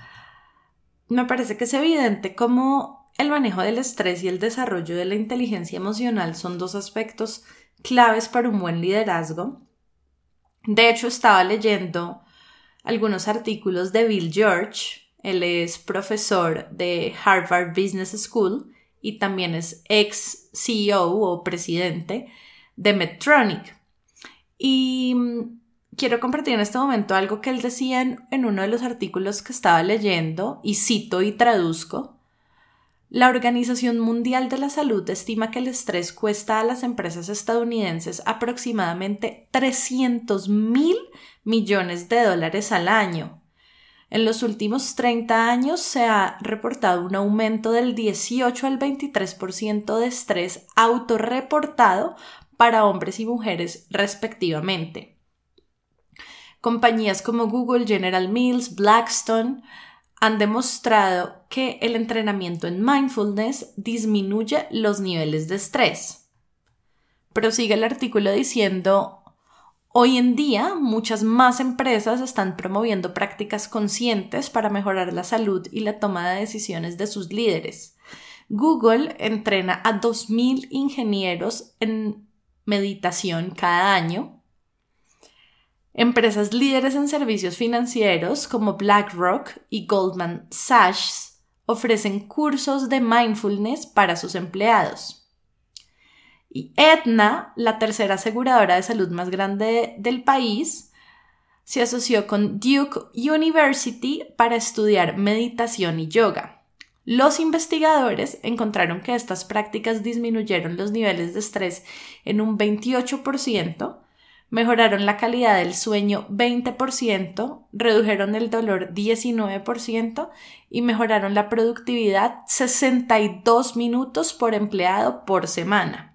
me parece que es evidente cómo el manejo del estrés y el desarrollo de la inteligencia emocional son dos aspectos claves para un buen liderazgo. De hecho, estaba leyendo algunos artículos de Bill George. Él es profesor de Harvard Business School y también es ex CEO o presidente de Medtronic. Y mm, quiero compartir en este momento algo que él decía en, uno de los artículos que estaba leyendo, y cito y traduzco. La Organización Mundial de la Salud estima que el estrés cuesta a las empresas estadounidenses aproximadamente 300 mil millones de dólares al año. En los últimos 30 años se ha reportado un aumento del 18 al 23% de estrés autorreportado para hombres y mujeres respectivamente. Compañías como Google, General Mills, Blackstone han demostrado que el entrenamiento en mindfulness disminuye los niveles de estrés. Prosigue el artículo diciendo, hoy en día muchas más empresas están promoviendo prácticas conscientes para mejorar la salud y la toma de decisiones de sus líderes. Google entrena a 2.000 ingenieros en meditación cada año. Empresas líderes en servicios financieros como BlackRock y Goldman Sachs ofrecen cursos de mindfulness para sus empleados. Y Aetna, la tercera aseguradora de salud más grande del país, se asoció con Duke University para estudiar meditación y yoga. Los investigadores encontraron que estas prácticas disminuyeron los niveles de estrés en un 28%, mejoraron la calidad del sueño 20%, redujeron el dolor 19% y mejoraron la productividad 62 minutos por empleado por semana.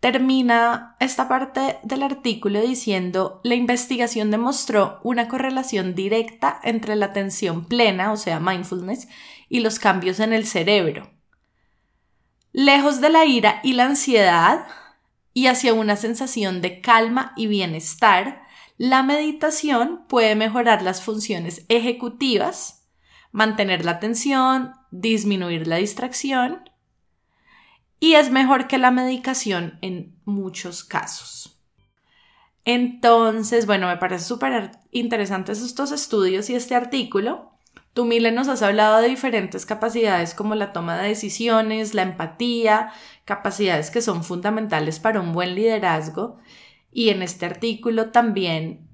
Termina esta parte del artículo diciendo, la investigación demostró una correlación directa entre la atención plena, o sea, mindfulness, y los cambios en el cerebro. Lejos de la ira y la ansiedad, y hacia una sensación de calma y bienestar, la meditación puede mejorar las funciones ejecutivas, mantener la atención, disminuir la distracción y es mejor que la medicación en muchos casos. Entonces, bueno, me parece súper interesantes estos estudios y este artículo. Tú, Mile, nos has hablado de diferentes capacidades como la toma de decisiones, la empatía, capacidades que son fundamentales para un buen liderazgo. Y en este artículo también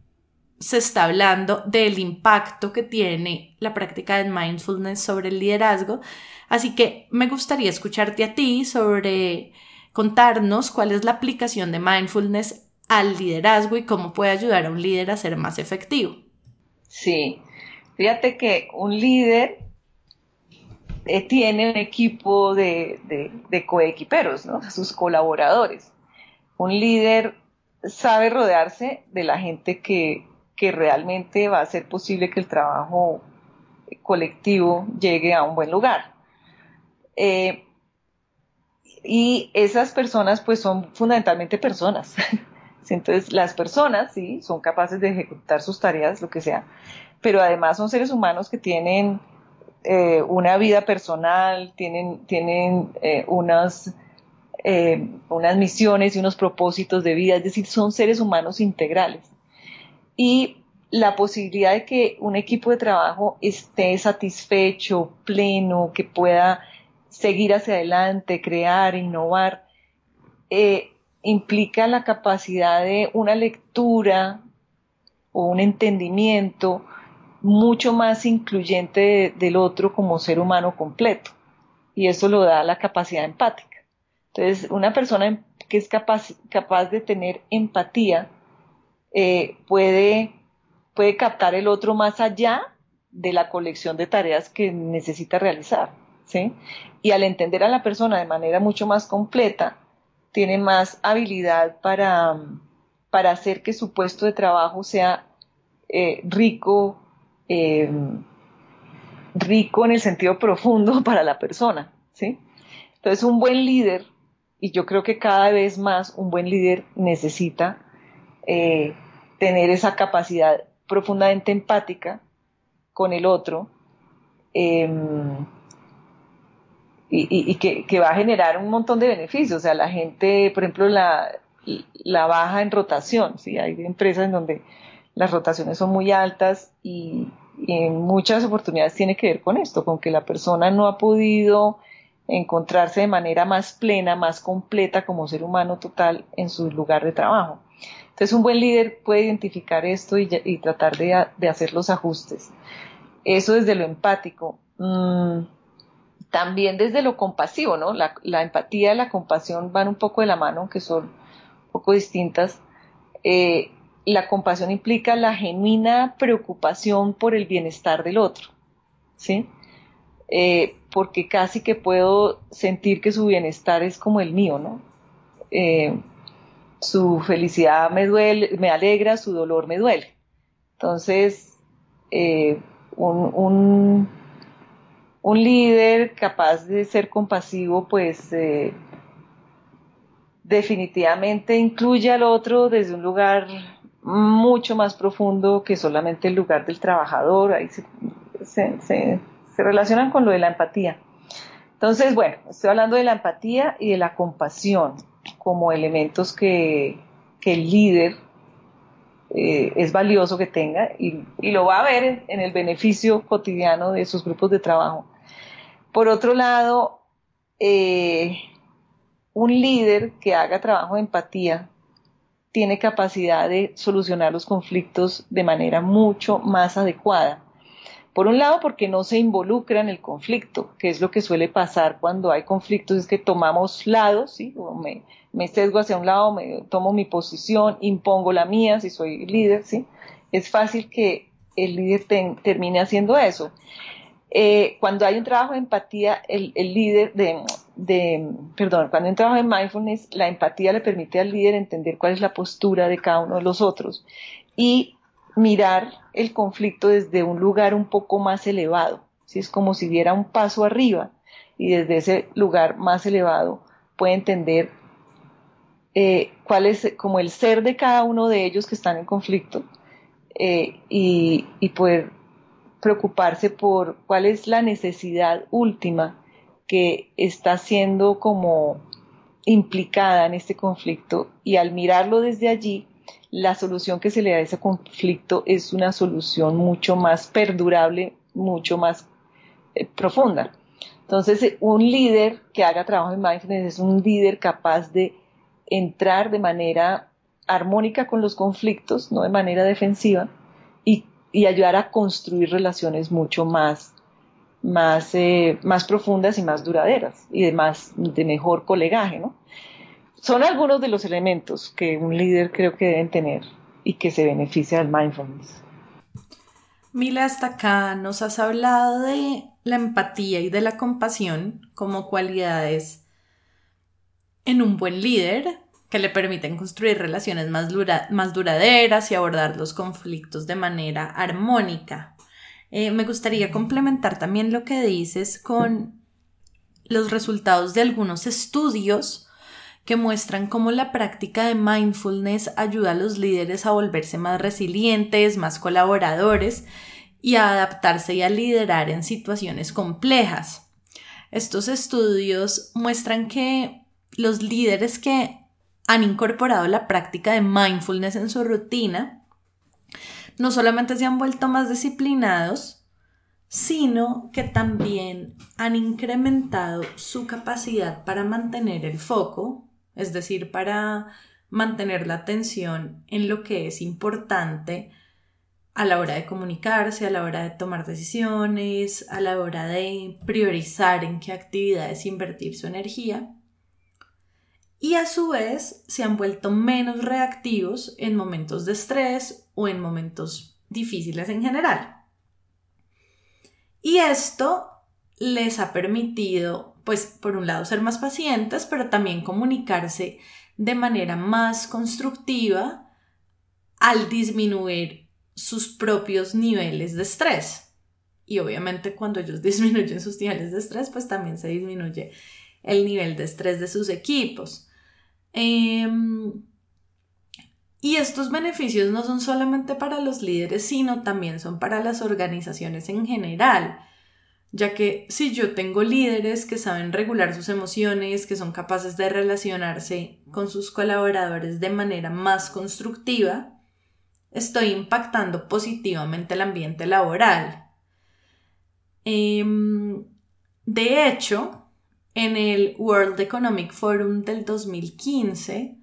se está hablando del impacto que tiene la práctica de mindfulness sobre el liderazgo. Así que me gustaría escucharte a ti sobre contarnos cuál es la aplicación de mindfulness al liderazgo y cómo puede ayudar a un líder a ser más efectivo. Sí, fíjate que un líder eh, tiene un equipo de, de, coequiperos, ¿no? sus colaboradores. Un líder sabe rodearse de la gente que, realmente va a hacer posible que el trabajo colectivo llegue a un buen lugar. Eh, y esas personas pues son fundamentalmente personas. Entonces las personas sí son capaces de ejecutar sus tareas, lo que sea, pero además son seres humanos que tienen eh, una vida personal, tienen, tienen eh, unas, unas misiones y unos propósitos de vida, es decir, son seres humanos integrales. Y la posibilidad de que un equipo de trabajo esté satisfecho, pleno, que pueda seguir hacia adelante, crear, innovar, implica la capacidad de una lectura o un entendimiento mucho más incluyente del otro como ser humano completo. Y eso lo da la capacidad empática. Entonces, una persona que es capaz, capaz de tener empatía eh, puede, puede captar el otro más allá de la colección de tareas que necesita realizar. ¿sí? Y al entender a la persona de manera mucho más completa, tiene más habilidad para, para hacer que su puesto de trabajo sea eh, rico, eh, rico en el sentido profundo para la persona, ¿sí? Entonces, un buen líder, y yo creo que cada vez más un buen líder necesita tener esa capacidad profundamente empática con el otro em, y, que, va a generar un montón de beneficios. O sea, la gente, por ejemplo, la, baja en rotación, ¿sí? Hay empresas en donde las rotaciones son muy altas y, en muchas oportunidades tiene que ver con esto, con que la persona no ha podido encontrarse de manera más plena, más completa como ser humano total en su lugar de trabajo. Entonces un buen líder puede identificar esto y, tratar de, hacer los ajustes. Eso desde lo empático. Mm, también desde lo compasivo, ¿no? La, empatía y la compasión van un poco de la mano, aunque son un poco distintas. Eh, la compasión implica la genuina preocupación por el bienestar del otro, ¿sí? Eh, porque casi que puedo sentir que su bienestar es como el mío, ¿no? Eh, su felicidad me duele, me alegra, su dolor me duele. Entonces, eh, un, un, líder capaz de ser compasivo, pues definitivamente incluye al otro desde un lugar mucho más profundo que solamente el lugar del trabajador, ahí se, relacionan con lo de la empatía. Entonces, bueno, estoy hablando de la empatía y de la compasión como elementos que, el líder eh, es valioso que tenga y, lo va a ver en, el beneficio cotidiano de sus grupos de trabajo. Por otro lado, eh, un líder que haga trabajo de empatía tiene capacidad de solucionar los conflictos de manera mucho más adecuada. Por un lado, porque no se involucra en el conflicto, que es lo que suele pasar cuando hay conflictos, es que tomamos lados, ¿sí? O me, me sesgo hacia un lado, me tomo mi posición, impongo la mía, si soy líder, ¿sí? Es fácil que el líder termine haciendo eso. Eh, cuando hay un trabajo de empatía, el, líder de, perdón, cuando hay un trabajo de mindfulness, la empatía le permite al líder entender cuál es la postura de cada uno de los otros y mirar el conflicto desde un lugar un poco más elevado. ¿sí? Es como si diera un paso arriba y desde ese lugar más elevado puede entender eh, cuál es como el ser de cada uno de ellos que están en conflicto eh, y, y poder preocuparse por cuál es la necesidad última que está siendo como implicada en este conflicto y al mirarlo desde allí, la solución que se le da a ese conflicto es una solución mucho más perdurable, mucho más eh, profunda. Entonces, eh, un líder que haga trabajo en mindfulness es un líder capaz de entrar de manera armónica con los conflictos, no de manera defensiva, y, ayudar a construir relaciones mucho más, más, eh, más profundas y más duraderas y de, más, de mejor colegaje. ¿no? Son algunos de los elementos que un líder creo que deben tener y que se beneficia del mindfulness. Mila, hasta acá nos has hablado de la empatía y de la compasión como cualidades en un buen líder que le permiten construir relaciones más, duraderas y abordar los conflictos de manera armónica. Eh, me gustaría complementar también lo que dices con los resultados de algunos estudios que muestran cómo la práctica de mindfulness ayuda a los líderes a volverse más resilientes, más colaboradores y a adaptarse y a liderar en situaciones complejas. Estos estudios muestran que los líderes que han incorporado la práctica de mindfulness en su rutina no solamente se han vuelto más disciplinados, sino que también han incrementado su capacidad para mantener el foco es decir, para mantener la atención en lo que es importante a la hora de comunicarse, a la hora de tomar decisiones, a la hora de priorizar en qué actividades invertir su energía. Y a su vez se han vuelto menos reactivos en momentos de estrés o en momentos difíciles en general. Y esto les ha permitido pues por un lado ser más pacientes, pero también comunicarse de manera más constructiva al disminuir sus propios niveles de estrés. Y obviamente cuando ellos disminuyen sus niveles de estrés, pues también se disminuye el nivel de estrés de sus equipos. Em, y estos beneficios no son solamente para los líderes, sino también son para las organizaciones en general ya que si yo tengo líderes que saben regular sus emociones, que son capaces de relacionarse con sus colaboradores de manera más constructiva, estoy impactando positivamente el ambiente laboral. Em, de hecho, en el World Economic Forum del 2015,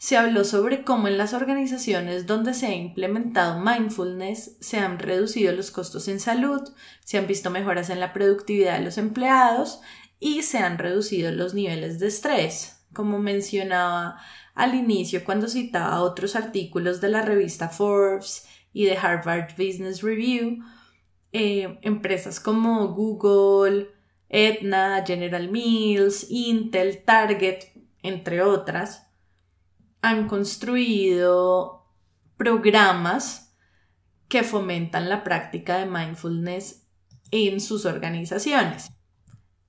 se habló sobre cómo en las organizaciones donde se ha implementado mindfulness se han reducido los costos en salud, se han visto mejoras en la productividad de los empleados y se han reducido los niveles de estrés. Como mencionaba al inicio cuando citaba otros artículos de la revista Forbes y de Harvard Business Review, eh, empresas como Google, Aetna, General Mills, Intel, Target, entre otras, han construido programas que fomentan la práctica de mindfulness en sus organizaciones.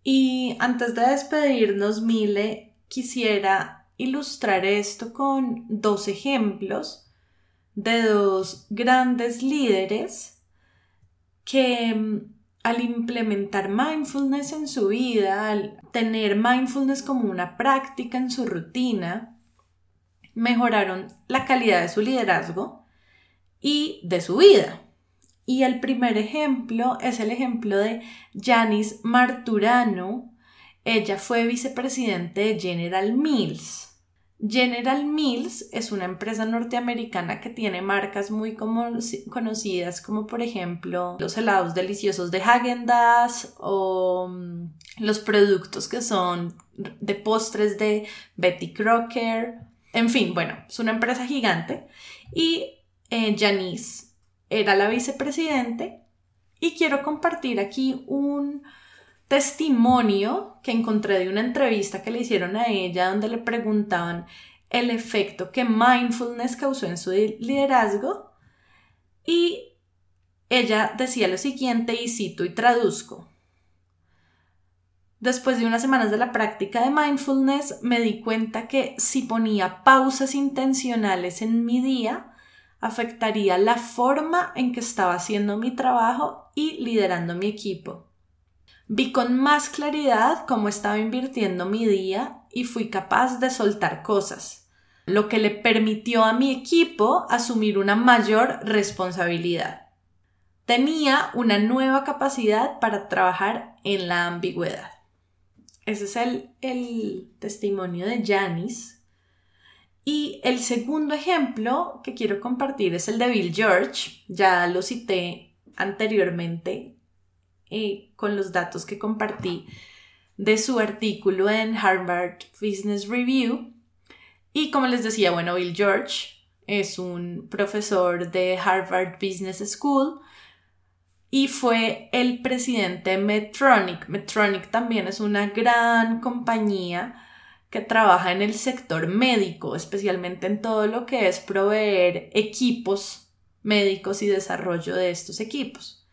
Y antes de despedirnos, Mile, quisiera ilustrar esto con dos ejemplos de dos grandes líderes que mm, al implementar mindfulness en su vida, al tener mindfulness como una práctica en su rutina, mejoraron la calidad de su liderazgo y de su vida. Y el primer ejemplo es el ejemplo de Janice Marturano. Ella fue vicepresidente de General Mills. General Mills es una empresa norteamericana que tiene marcas muy conocidas como por ejemplo los helados deliciosos de Häagen-Dazs o mm, los productos que son de postres de Betty Crocker en fin, bueno, es una empresa gigante y eh, Janice era la vicepresidente y quiero compartir aquí un testimonio que encontré de una entrevista que le hicieron a ella donde le preguntaban el efecto que mindfulness causó en su liderazgo y ella decía lo siguiente y cito y traduzco. Después de unas semanas de la práctica de mindfulness, me di cuenta que si ponía pausas intencionales en mi día, afectaría la forma en que estaba haciendo mi trabajo y liderando mi equipo. Vi con más claridad cómo estaba invirtiendo mi día y fui capaz de soltar cosas, lo que le permitió a mi equipo asumir una mayor responsabilidad. Tenía una nueva capacidad para trabajar en la ambigüedad. Ese es el, testimonio de Janice. Y el segundo ejemplo que quiero compartir es el de Bill George. Ya lo cité anteriormente eh, con los datos que compartí de su artículo en Harvard Business Review. Y como les decía, bueno, Bill George es un profesor de Harvard Business School y fue el presidente de Medtronic. Medtronic también es una gran compañía que trabaja en el sector médico, especialmente en todo lo que es proveer equipos médicos y desarrollo de estos equipos.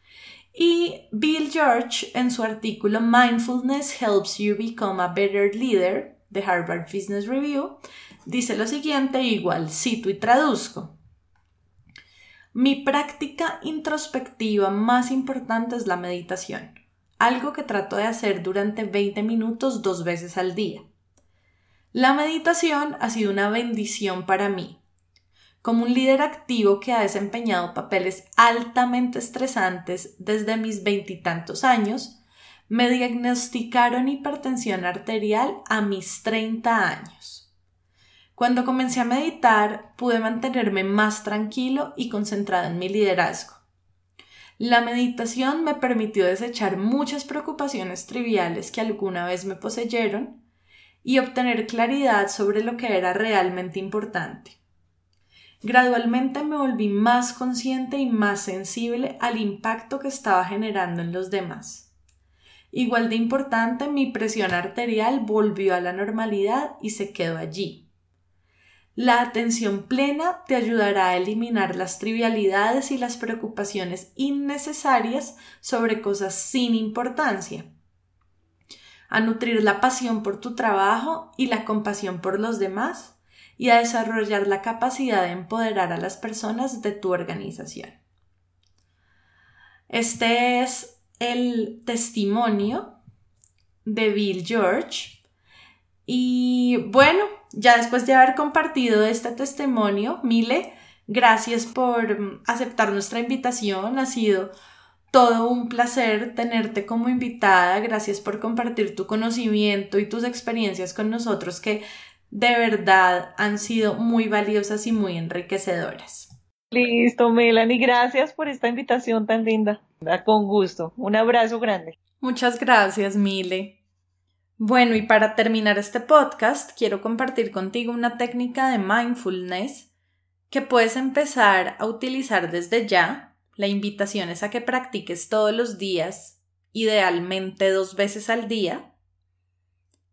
Y Bill George, en su artículo Mindfulness Helps You Become a Better Leader de Harvard Business Review, dice lo siguiente, igual cito y traduzco. Mi práctica introspectiva más importante es la meditación, algo que trato de hacer durante 20 minutos dos veces al día. La meditación ha sido una bendición para mí. Como un líder activo que ha desempeñado papeles altamente estresantes desde mis veintitantos años, me diagnosticaron hipertensión arterial a mis 30 años. Cuando comencé a meditar, pude mantenerme más tranquilo y concentrado en mi liderazgo. La meditación me permitió desechar muchas preocupaciones triviales que alguna vez me poseyeron y obtener claridad sobre lo que era realmente importante. Gradualmente me volví más consciente y más sensible al impacto que estaba generando en los demás. Igual de importante, mi presión arterial volvió a la normalidad y se quedó allí. La atención plena te ayudará a eliminar las trivialidades y las preocupaciones innecesarias sobre cosas sin importancia, a nutrir la pasión por tu trabajo y la compasión por los demás y a desarrollar la capacidad de empoderar a las personas de tu organización. Este es el testimonio de Bill George y bueno, ya después de haber compartido este testimonio, Mile, gracias por mm, aceptar nuestra invitación. Ha sido todo un placer tenerte como invitada. Gracias por compartir tu conocimiento y tus experiencias con nosotros que de verdad han sido muy valiosas y muy enriquecedoras. Listo, Melanie, gracias por esta invitación tan linda. Con gusto. Un abrazo grande. Muchas gracias, Mile. Bueno, y para terminar este podcast, quiero compartir contigo una técnica de mindfulness que puedes empezar a utilizar desde ya. La invitación es a que practiques todos los días, idealmente dos veces al día.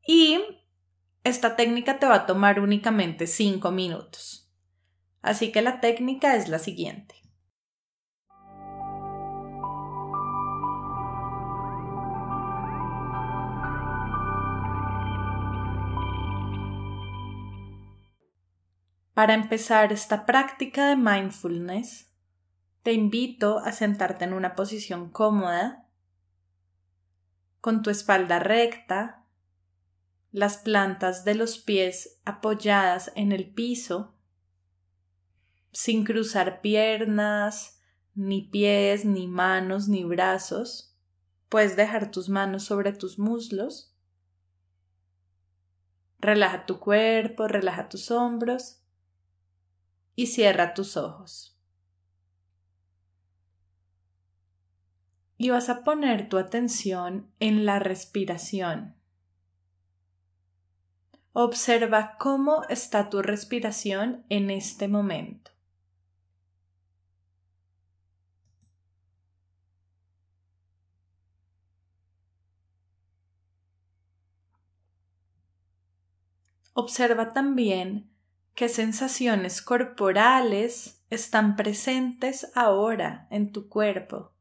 Y esta técnica te va a tomar únicamente cinco minutos. Así que la técnica es la siguiente. Para empezar esta práctica de mindfulness, te invito a sentarte en una posición cómoda, con tu espalda recta, las plantas de los pies apoyadas en el piso, sin cruzar piernas, ni pies, ni manos, ni brazos. Puedes dejar tus manos sobre tus muslos. Relaja tu cuerpo, relaja tus hombros y cierra tus ojos. Y vas a poner tu atención en la respiración. Observa cómo está tu respiración en este momento. Observa también qué sensaciones corporales están presentes ahora en tu cuerpo.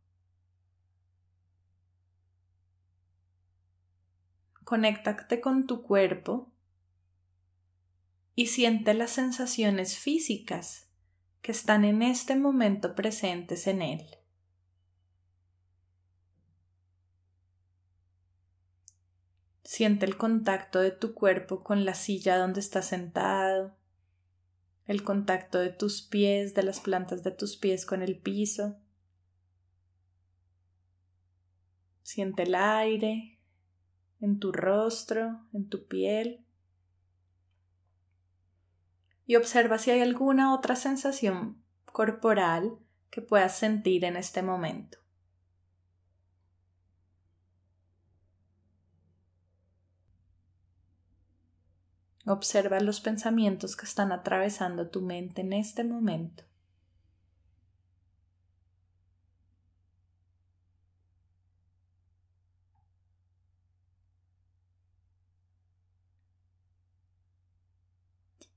conéctate con tu cuerpo y siente las sensaciones físicas que están en este momento presentes en él. Siente el contacto de tu cuerpo con la silla donde estás sentado, el contacto de tus pies, de las plantas de tus pies con el piso. Siente el aire en tu rostro, en tu piel. Y observa si hay alguna otra sensación corporal que puedas sentir en este momento. Observa los pensamientos que están atravesando tu mente en este momento.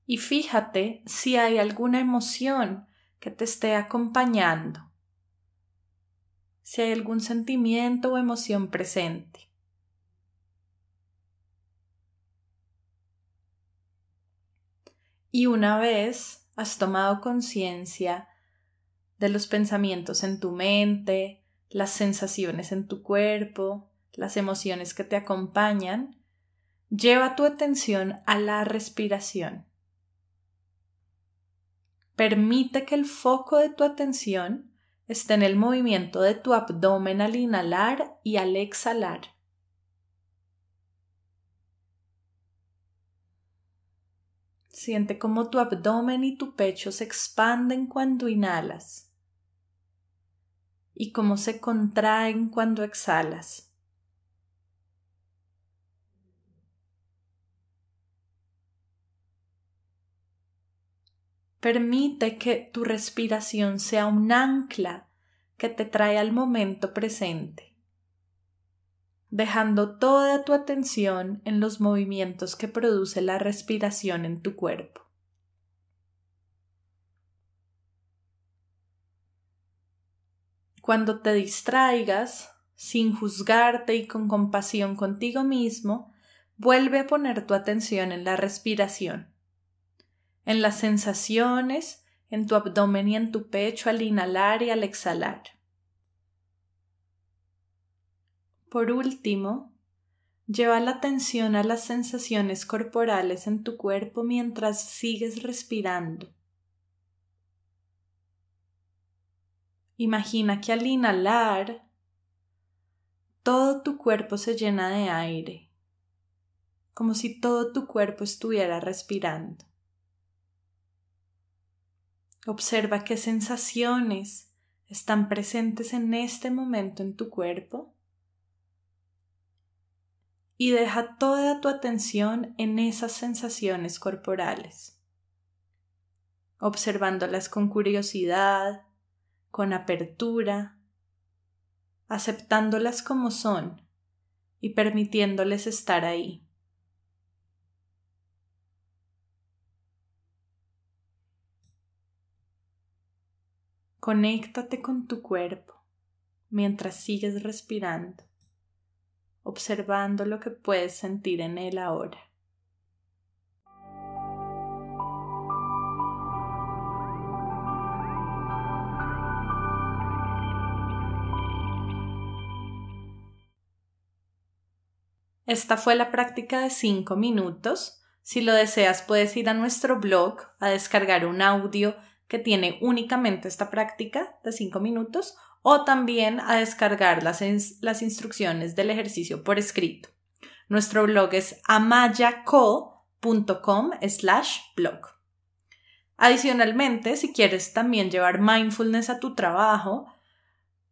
Y fíjate si hay alguna emoción que te esté acompañando, si hay algún sentimiento o emoción presente. Y una vez has tomado conciencia de los pensamientos en tu mente, las sensaciones en tu cuerpo, las emociones que te acompañan, lleva tu atención a la respiración. Permite que el foco de tu atención esté en el movimiento de tu abdomen al inhalar y al exhalar. Siente cómo tu abdomen y tu pecho se expanden cuando inhalas y cómo se contraen cuando exhalas. Permite que tu respiración sea un ancla que te trae al momento presente dejando toda tu atención en los movimientos que produce la respiración en tu cuerpo. Cuando te distraigas, sin juzgarte y con compasión contigo mismo, vuelve a poner tu atención en la respiración, en las sensaciones, en tu abdomen y en tu pecho al inhalar y al exhalar. Por último, lleva la atención a las sensaciones corporales en tu cuerpo mientras sigues respirando. Imagina que al inhalar, todo tu cuerpo se llena de aire, como si todo tu cuerpo estuviera respirando. Observa qué sensaciones están presentes en este momento en tu cuerpo y deja toda tu atención en esas sensaciones corporales, observándolas con curiosidad, con apertura, aceptándolas como son y permitiéndoles estar ahí. Conéctate con tu cuerpo mientras sigues respirando observando lo que puedes sentir en él ahora. Esta fue la práctica de 5 minutos. Si lo deseas, puedes ir a nuestro blog a descargar un audio que tiene únicamente esta práctica de 5 minutos o también a descargar las, las instrucciones del ejercicio por escrito. Nuestro blog es amayaco.com slash blog. Adicionalmente, si quieres también llevar mindfulness a tu trabajo,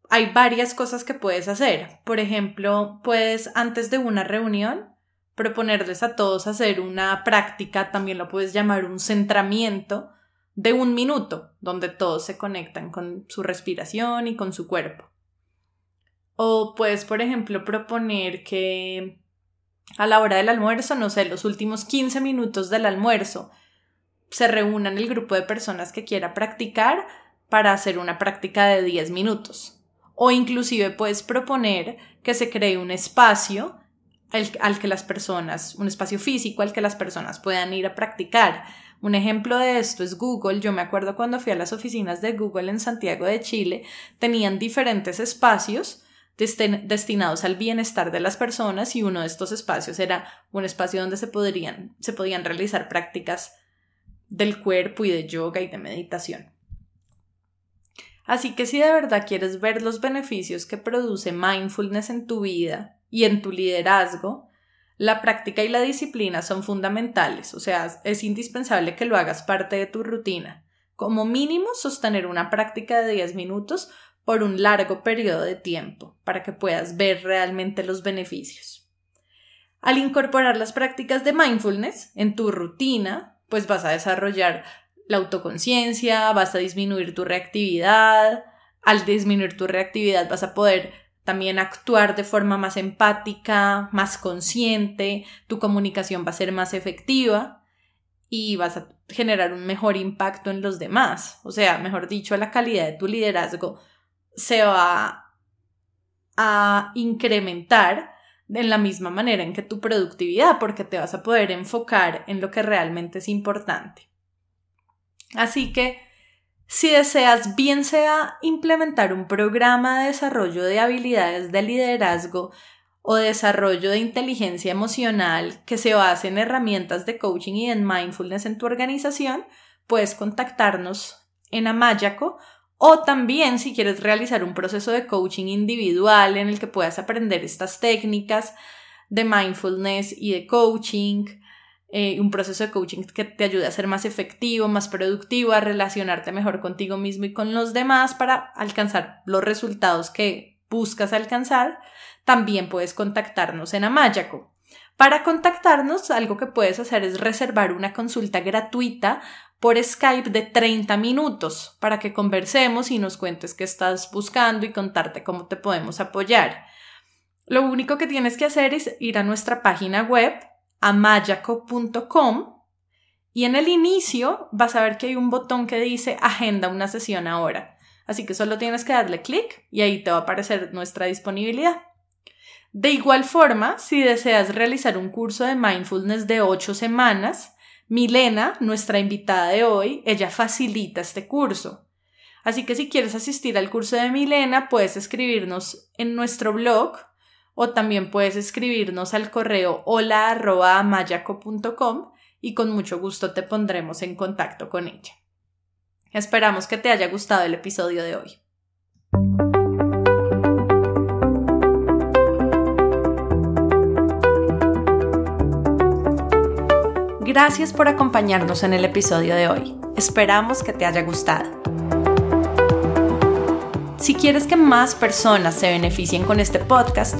hay varias cosas que puedes hacer. Por ejemplo, puedes antes de una reunión proponerles a todos hacer una práctica, también lo puedes llamar un centramiento, de un minuto, donde todos se conectan con su respiración y con su cuerpo. O puedes, por ejemplo, proponer que a la hora del almuerzo, no sé, los últimos 15 minutos del almuerzo, se reúnan el grupo de personas que quiera practicar para hacer una práctica de 10 minutos. O inclusive puedes proponer que se cree un espacio al, que las personas, un espacio físico al que las personas puedan ir a practicar. Un ejemplo de esto es Google. Yo me acuerdo cuando fui a las oficinas de Google en Santiago de Chile, tenían diferentes espacios destinados al bienestar de las personas y uno de estos espacios era un espacio donde se podrían, podían realizar prácticas del cuerpo y de yoga y de meditación. Así que si de verdad quieres ver los beneficios que produce mindfulness en tu vida y en tu liderazgo, la práctica y la disciplina son fundamentales, o sea, es indispensable que lo hagas parte de tu rutina. Como mínimo, sostener una práctica de 10 minutos por un largo periodo de tiempo para que puedas ver realmente los beneficios. Al incorporar las prácticas de mindfulness en tu rutina, pues vas a desarrollar la autoconciencia, vas a disminuir tu reactividad, al disminuir tu reactividad vas a poder también actuar de forma más empática, más consciente, tu comunicación va a ser más efectiva y vas a generar un mejor impacto en los demás. O sea, mejor dicho, la calidad de tu liderazgo se va a incrementar en la misma manera en que tu productividad, porque te vas a poder enfocar en lo que realmente es importante. Así que, si deseas bien sea implementar un programa de desarrollo de habilidades de liderazgo o desarrollo de inteligencia emocional que se base en herramientas de coaching y en mindfulness en tu organización, puedes contactarnos en Amayaco o también si quieres realizar un proceso de coaching individual en el que puedas aprender estas técnicas de mindfulness y de coaching, eh, un proceso de coaching que te ayude a ser más efectivo, más productivo, a relacionarte mejor contigo mismo y con los demás para alcanzar los resultados que buscas alcanzar, también puedes contactarnos en Amayaco. Para contactarnos, algo que puedes hacer es reservar una consulta gratuita por Skype de 30 minutos para que conversemos y nos cuentes qué estás buscando y contarte cómo te podemos apoyar. Lo único que tienes que hacer es ir a nuestra página web amayaco.com y en el inicio vas a ver que hay un botón que dice agenda una sesión ahora. Así que solo tienes que darle clic y ahí te va a aparecer nuestra disponibilidad. De igual forma, si deseas realizar un curso de mindfulness de 8 semanas, Milena, nuestra invitada de hoy, ella facilita este curso. Así que si quieres asistir al curso de Milena, puedes escribirnos en nuestro blog o también puedes escribirnos al correo hola.amayaco.com y con mucho gusto te pondremos en contacto con ella. Esperamos que te haya gustado el episodio de hoy. Gracias por acompañarnos en el episodio de hoy. Esperamos que te haya gustado. Si quieres que más personas se beneficien con este podcast,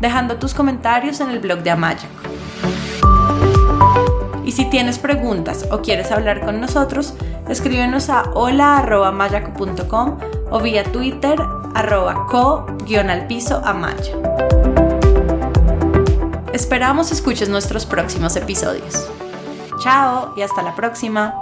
dejando tus comentarios en el blog de Amayaco. Y si tienes preguntas o quieres hablar con nosotros, escríbenos a hola.mayaco.com o vía Twitter arroba co-al amaya. Esperamos escuches nuestros próximos episodios. Chao y hasta la próxima.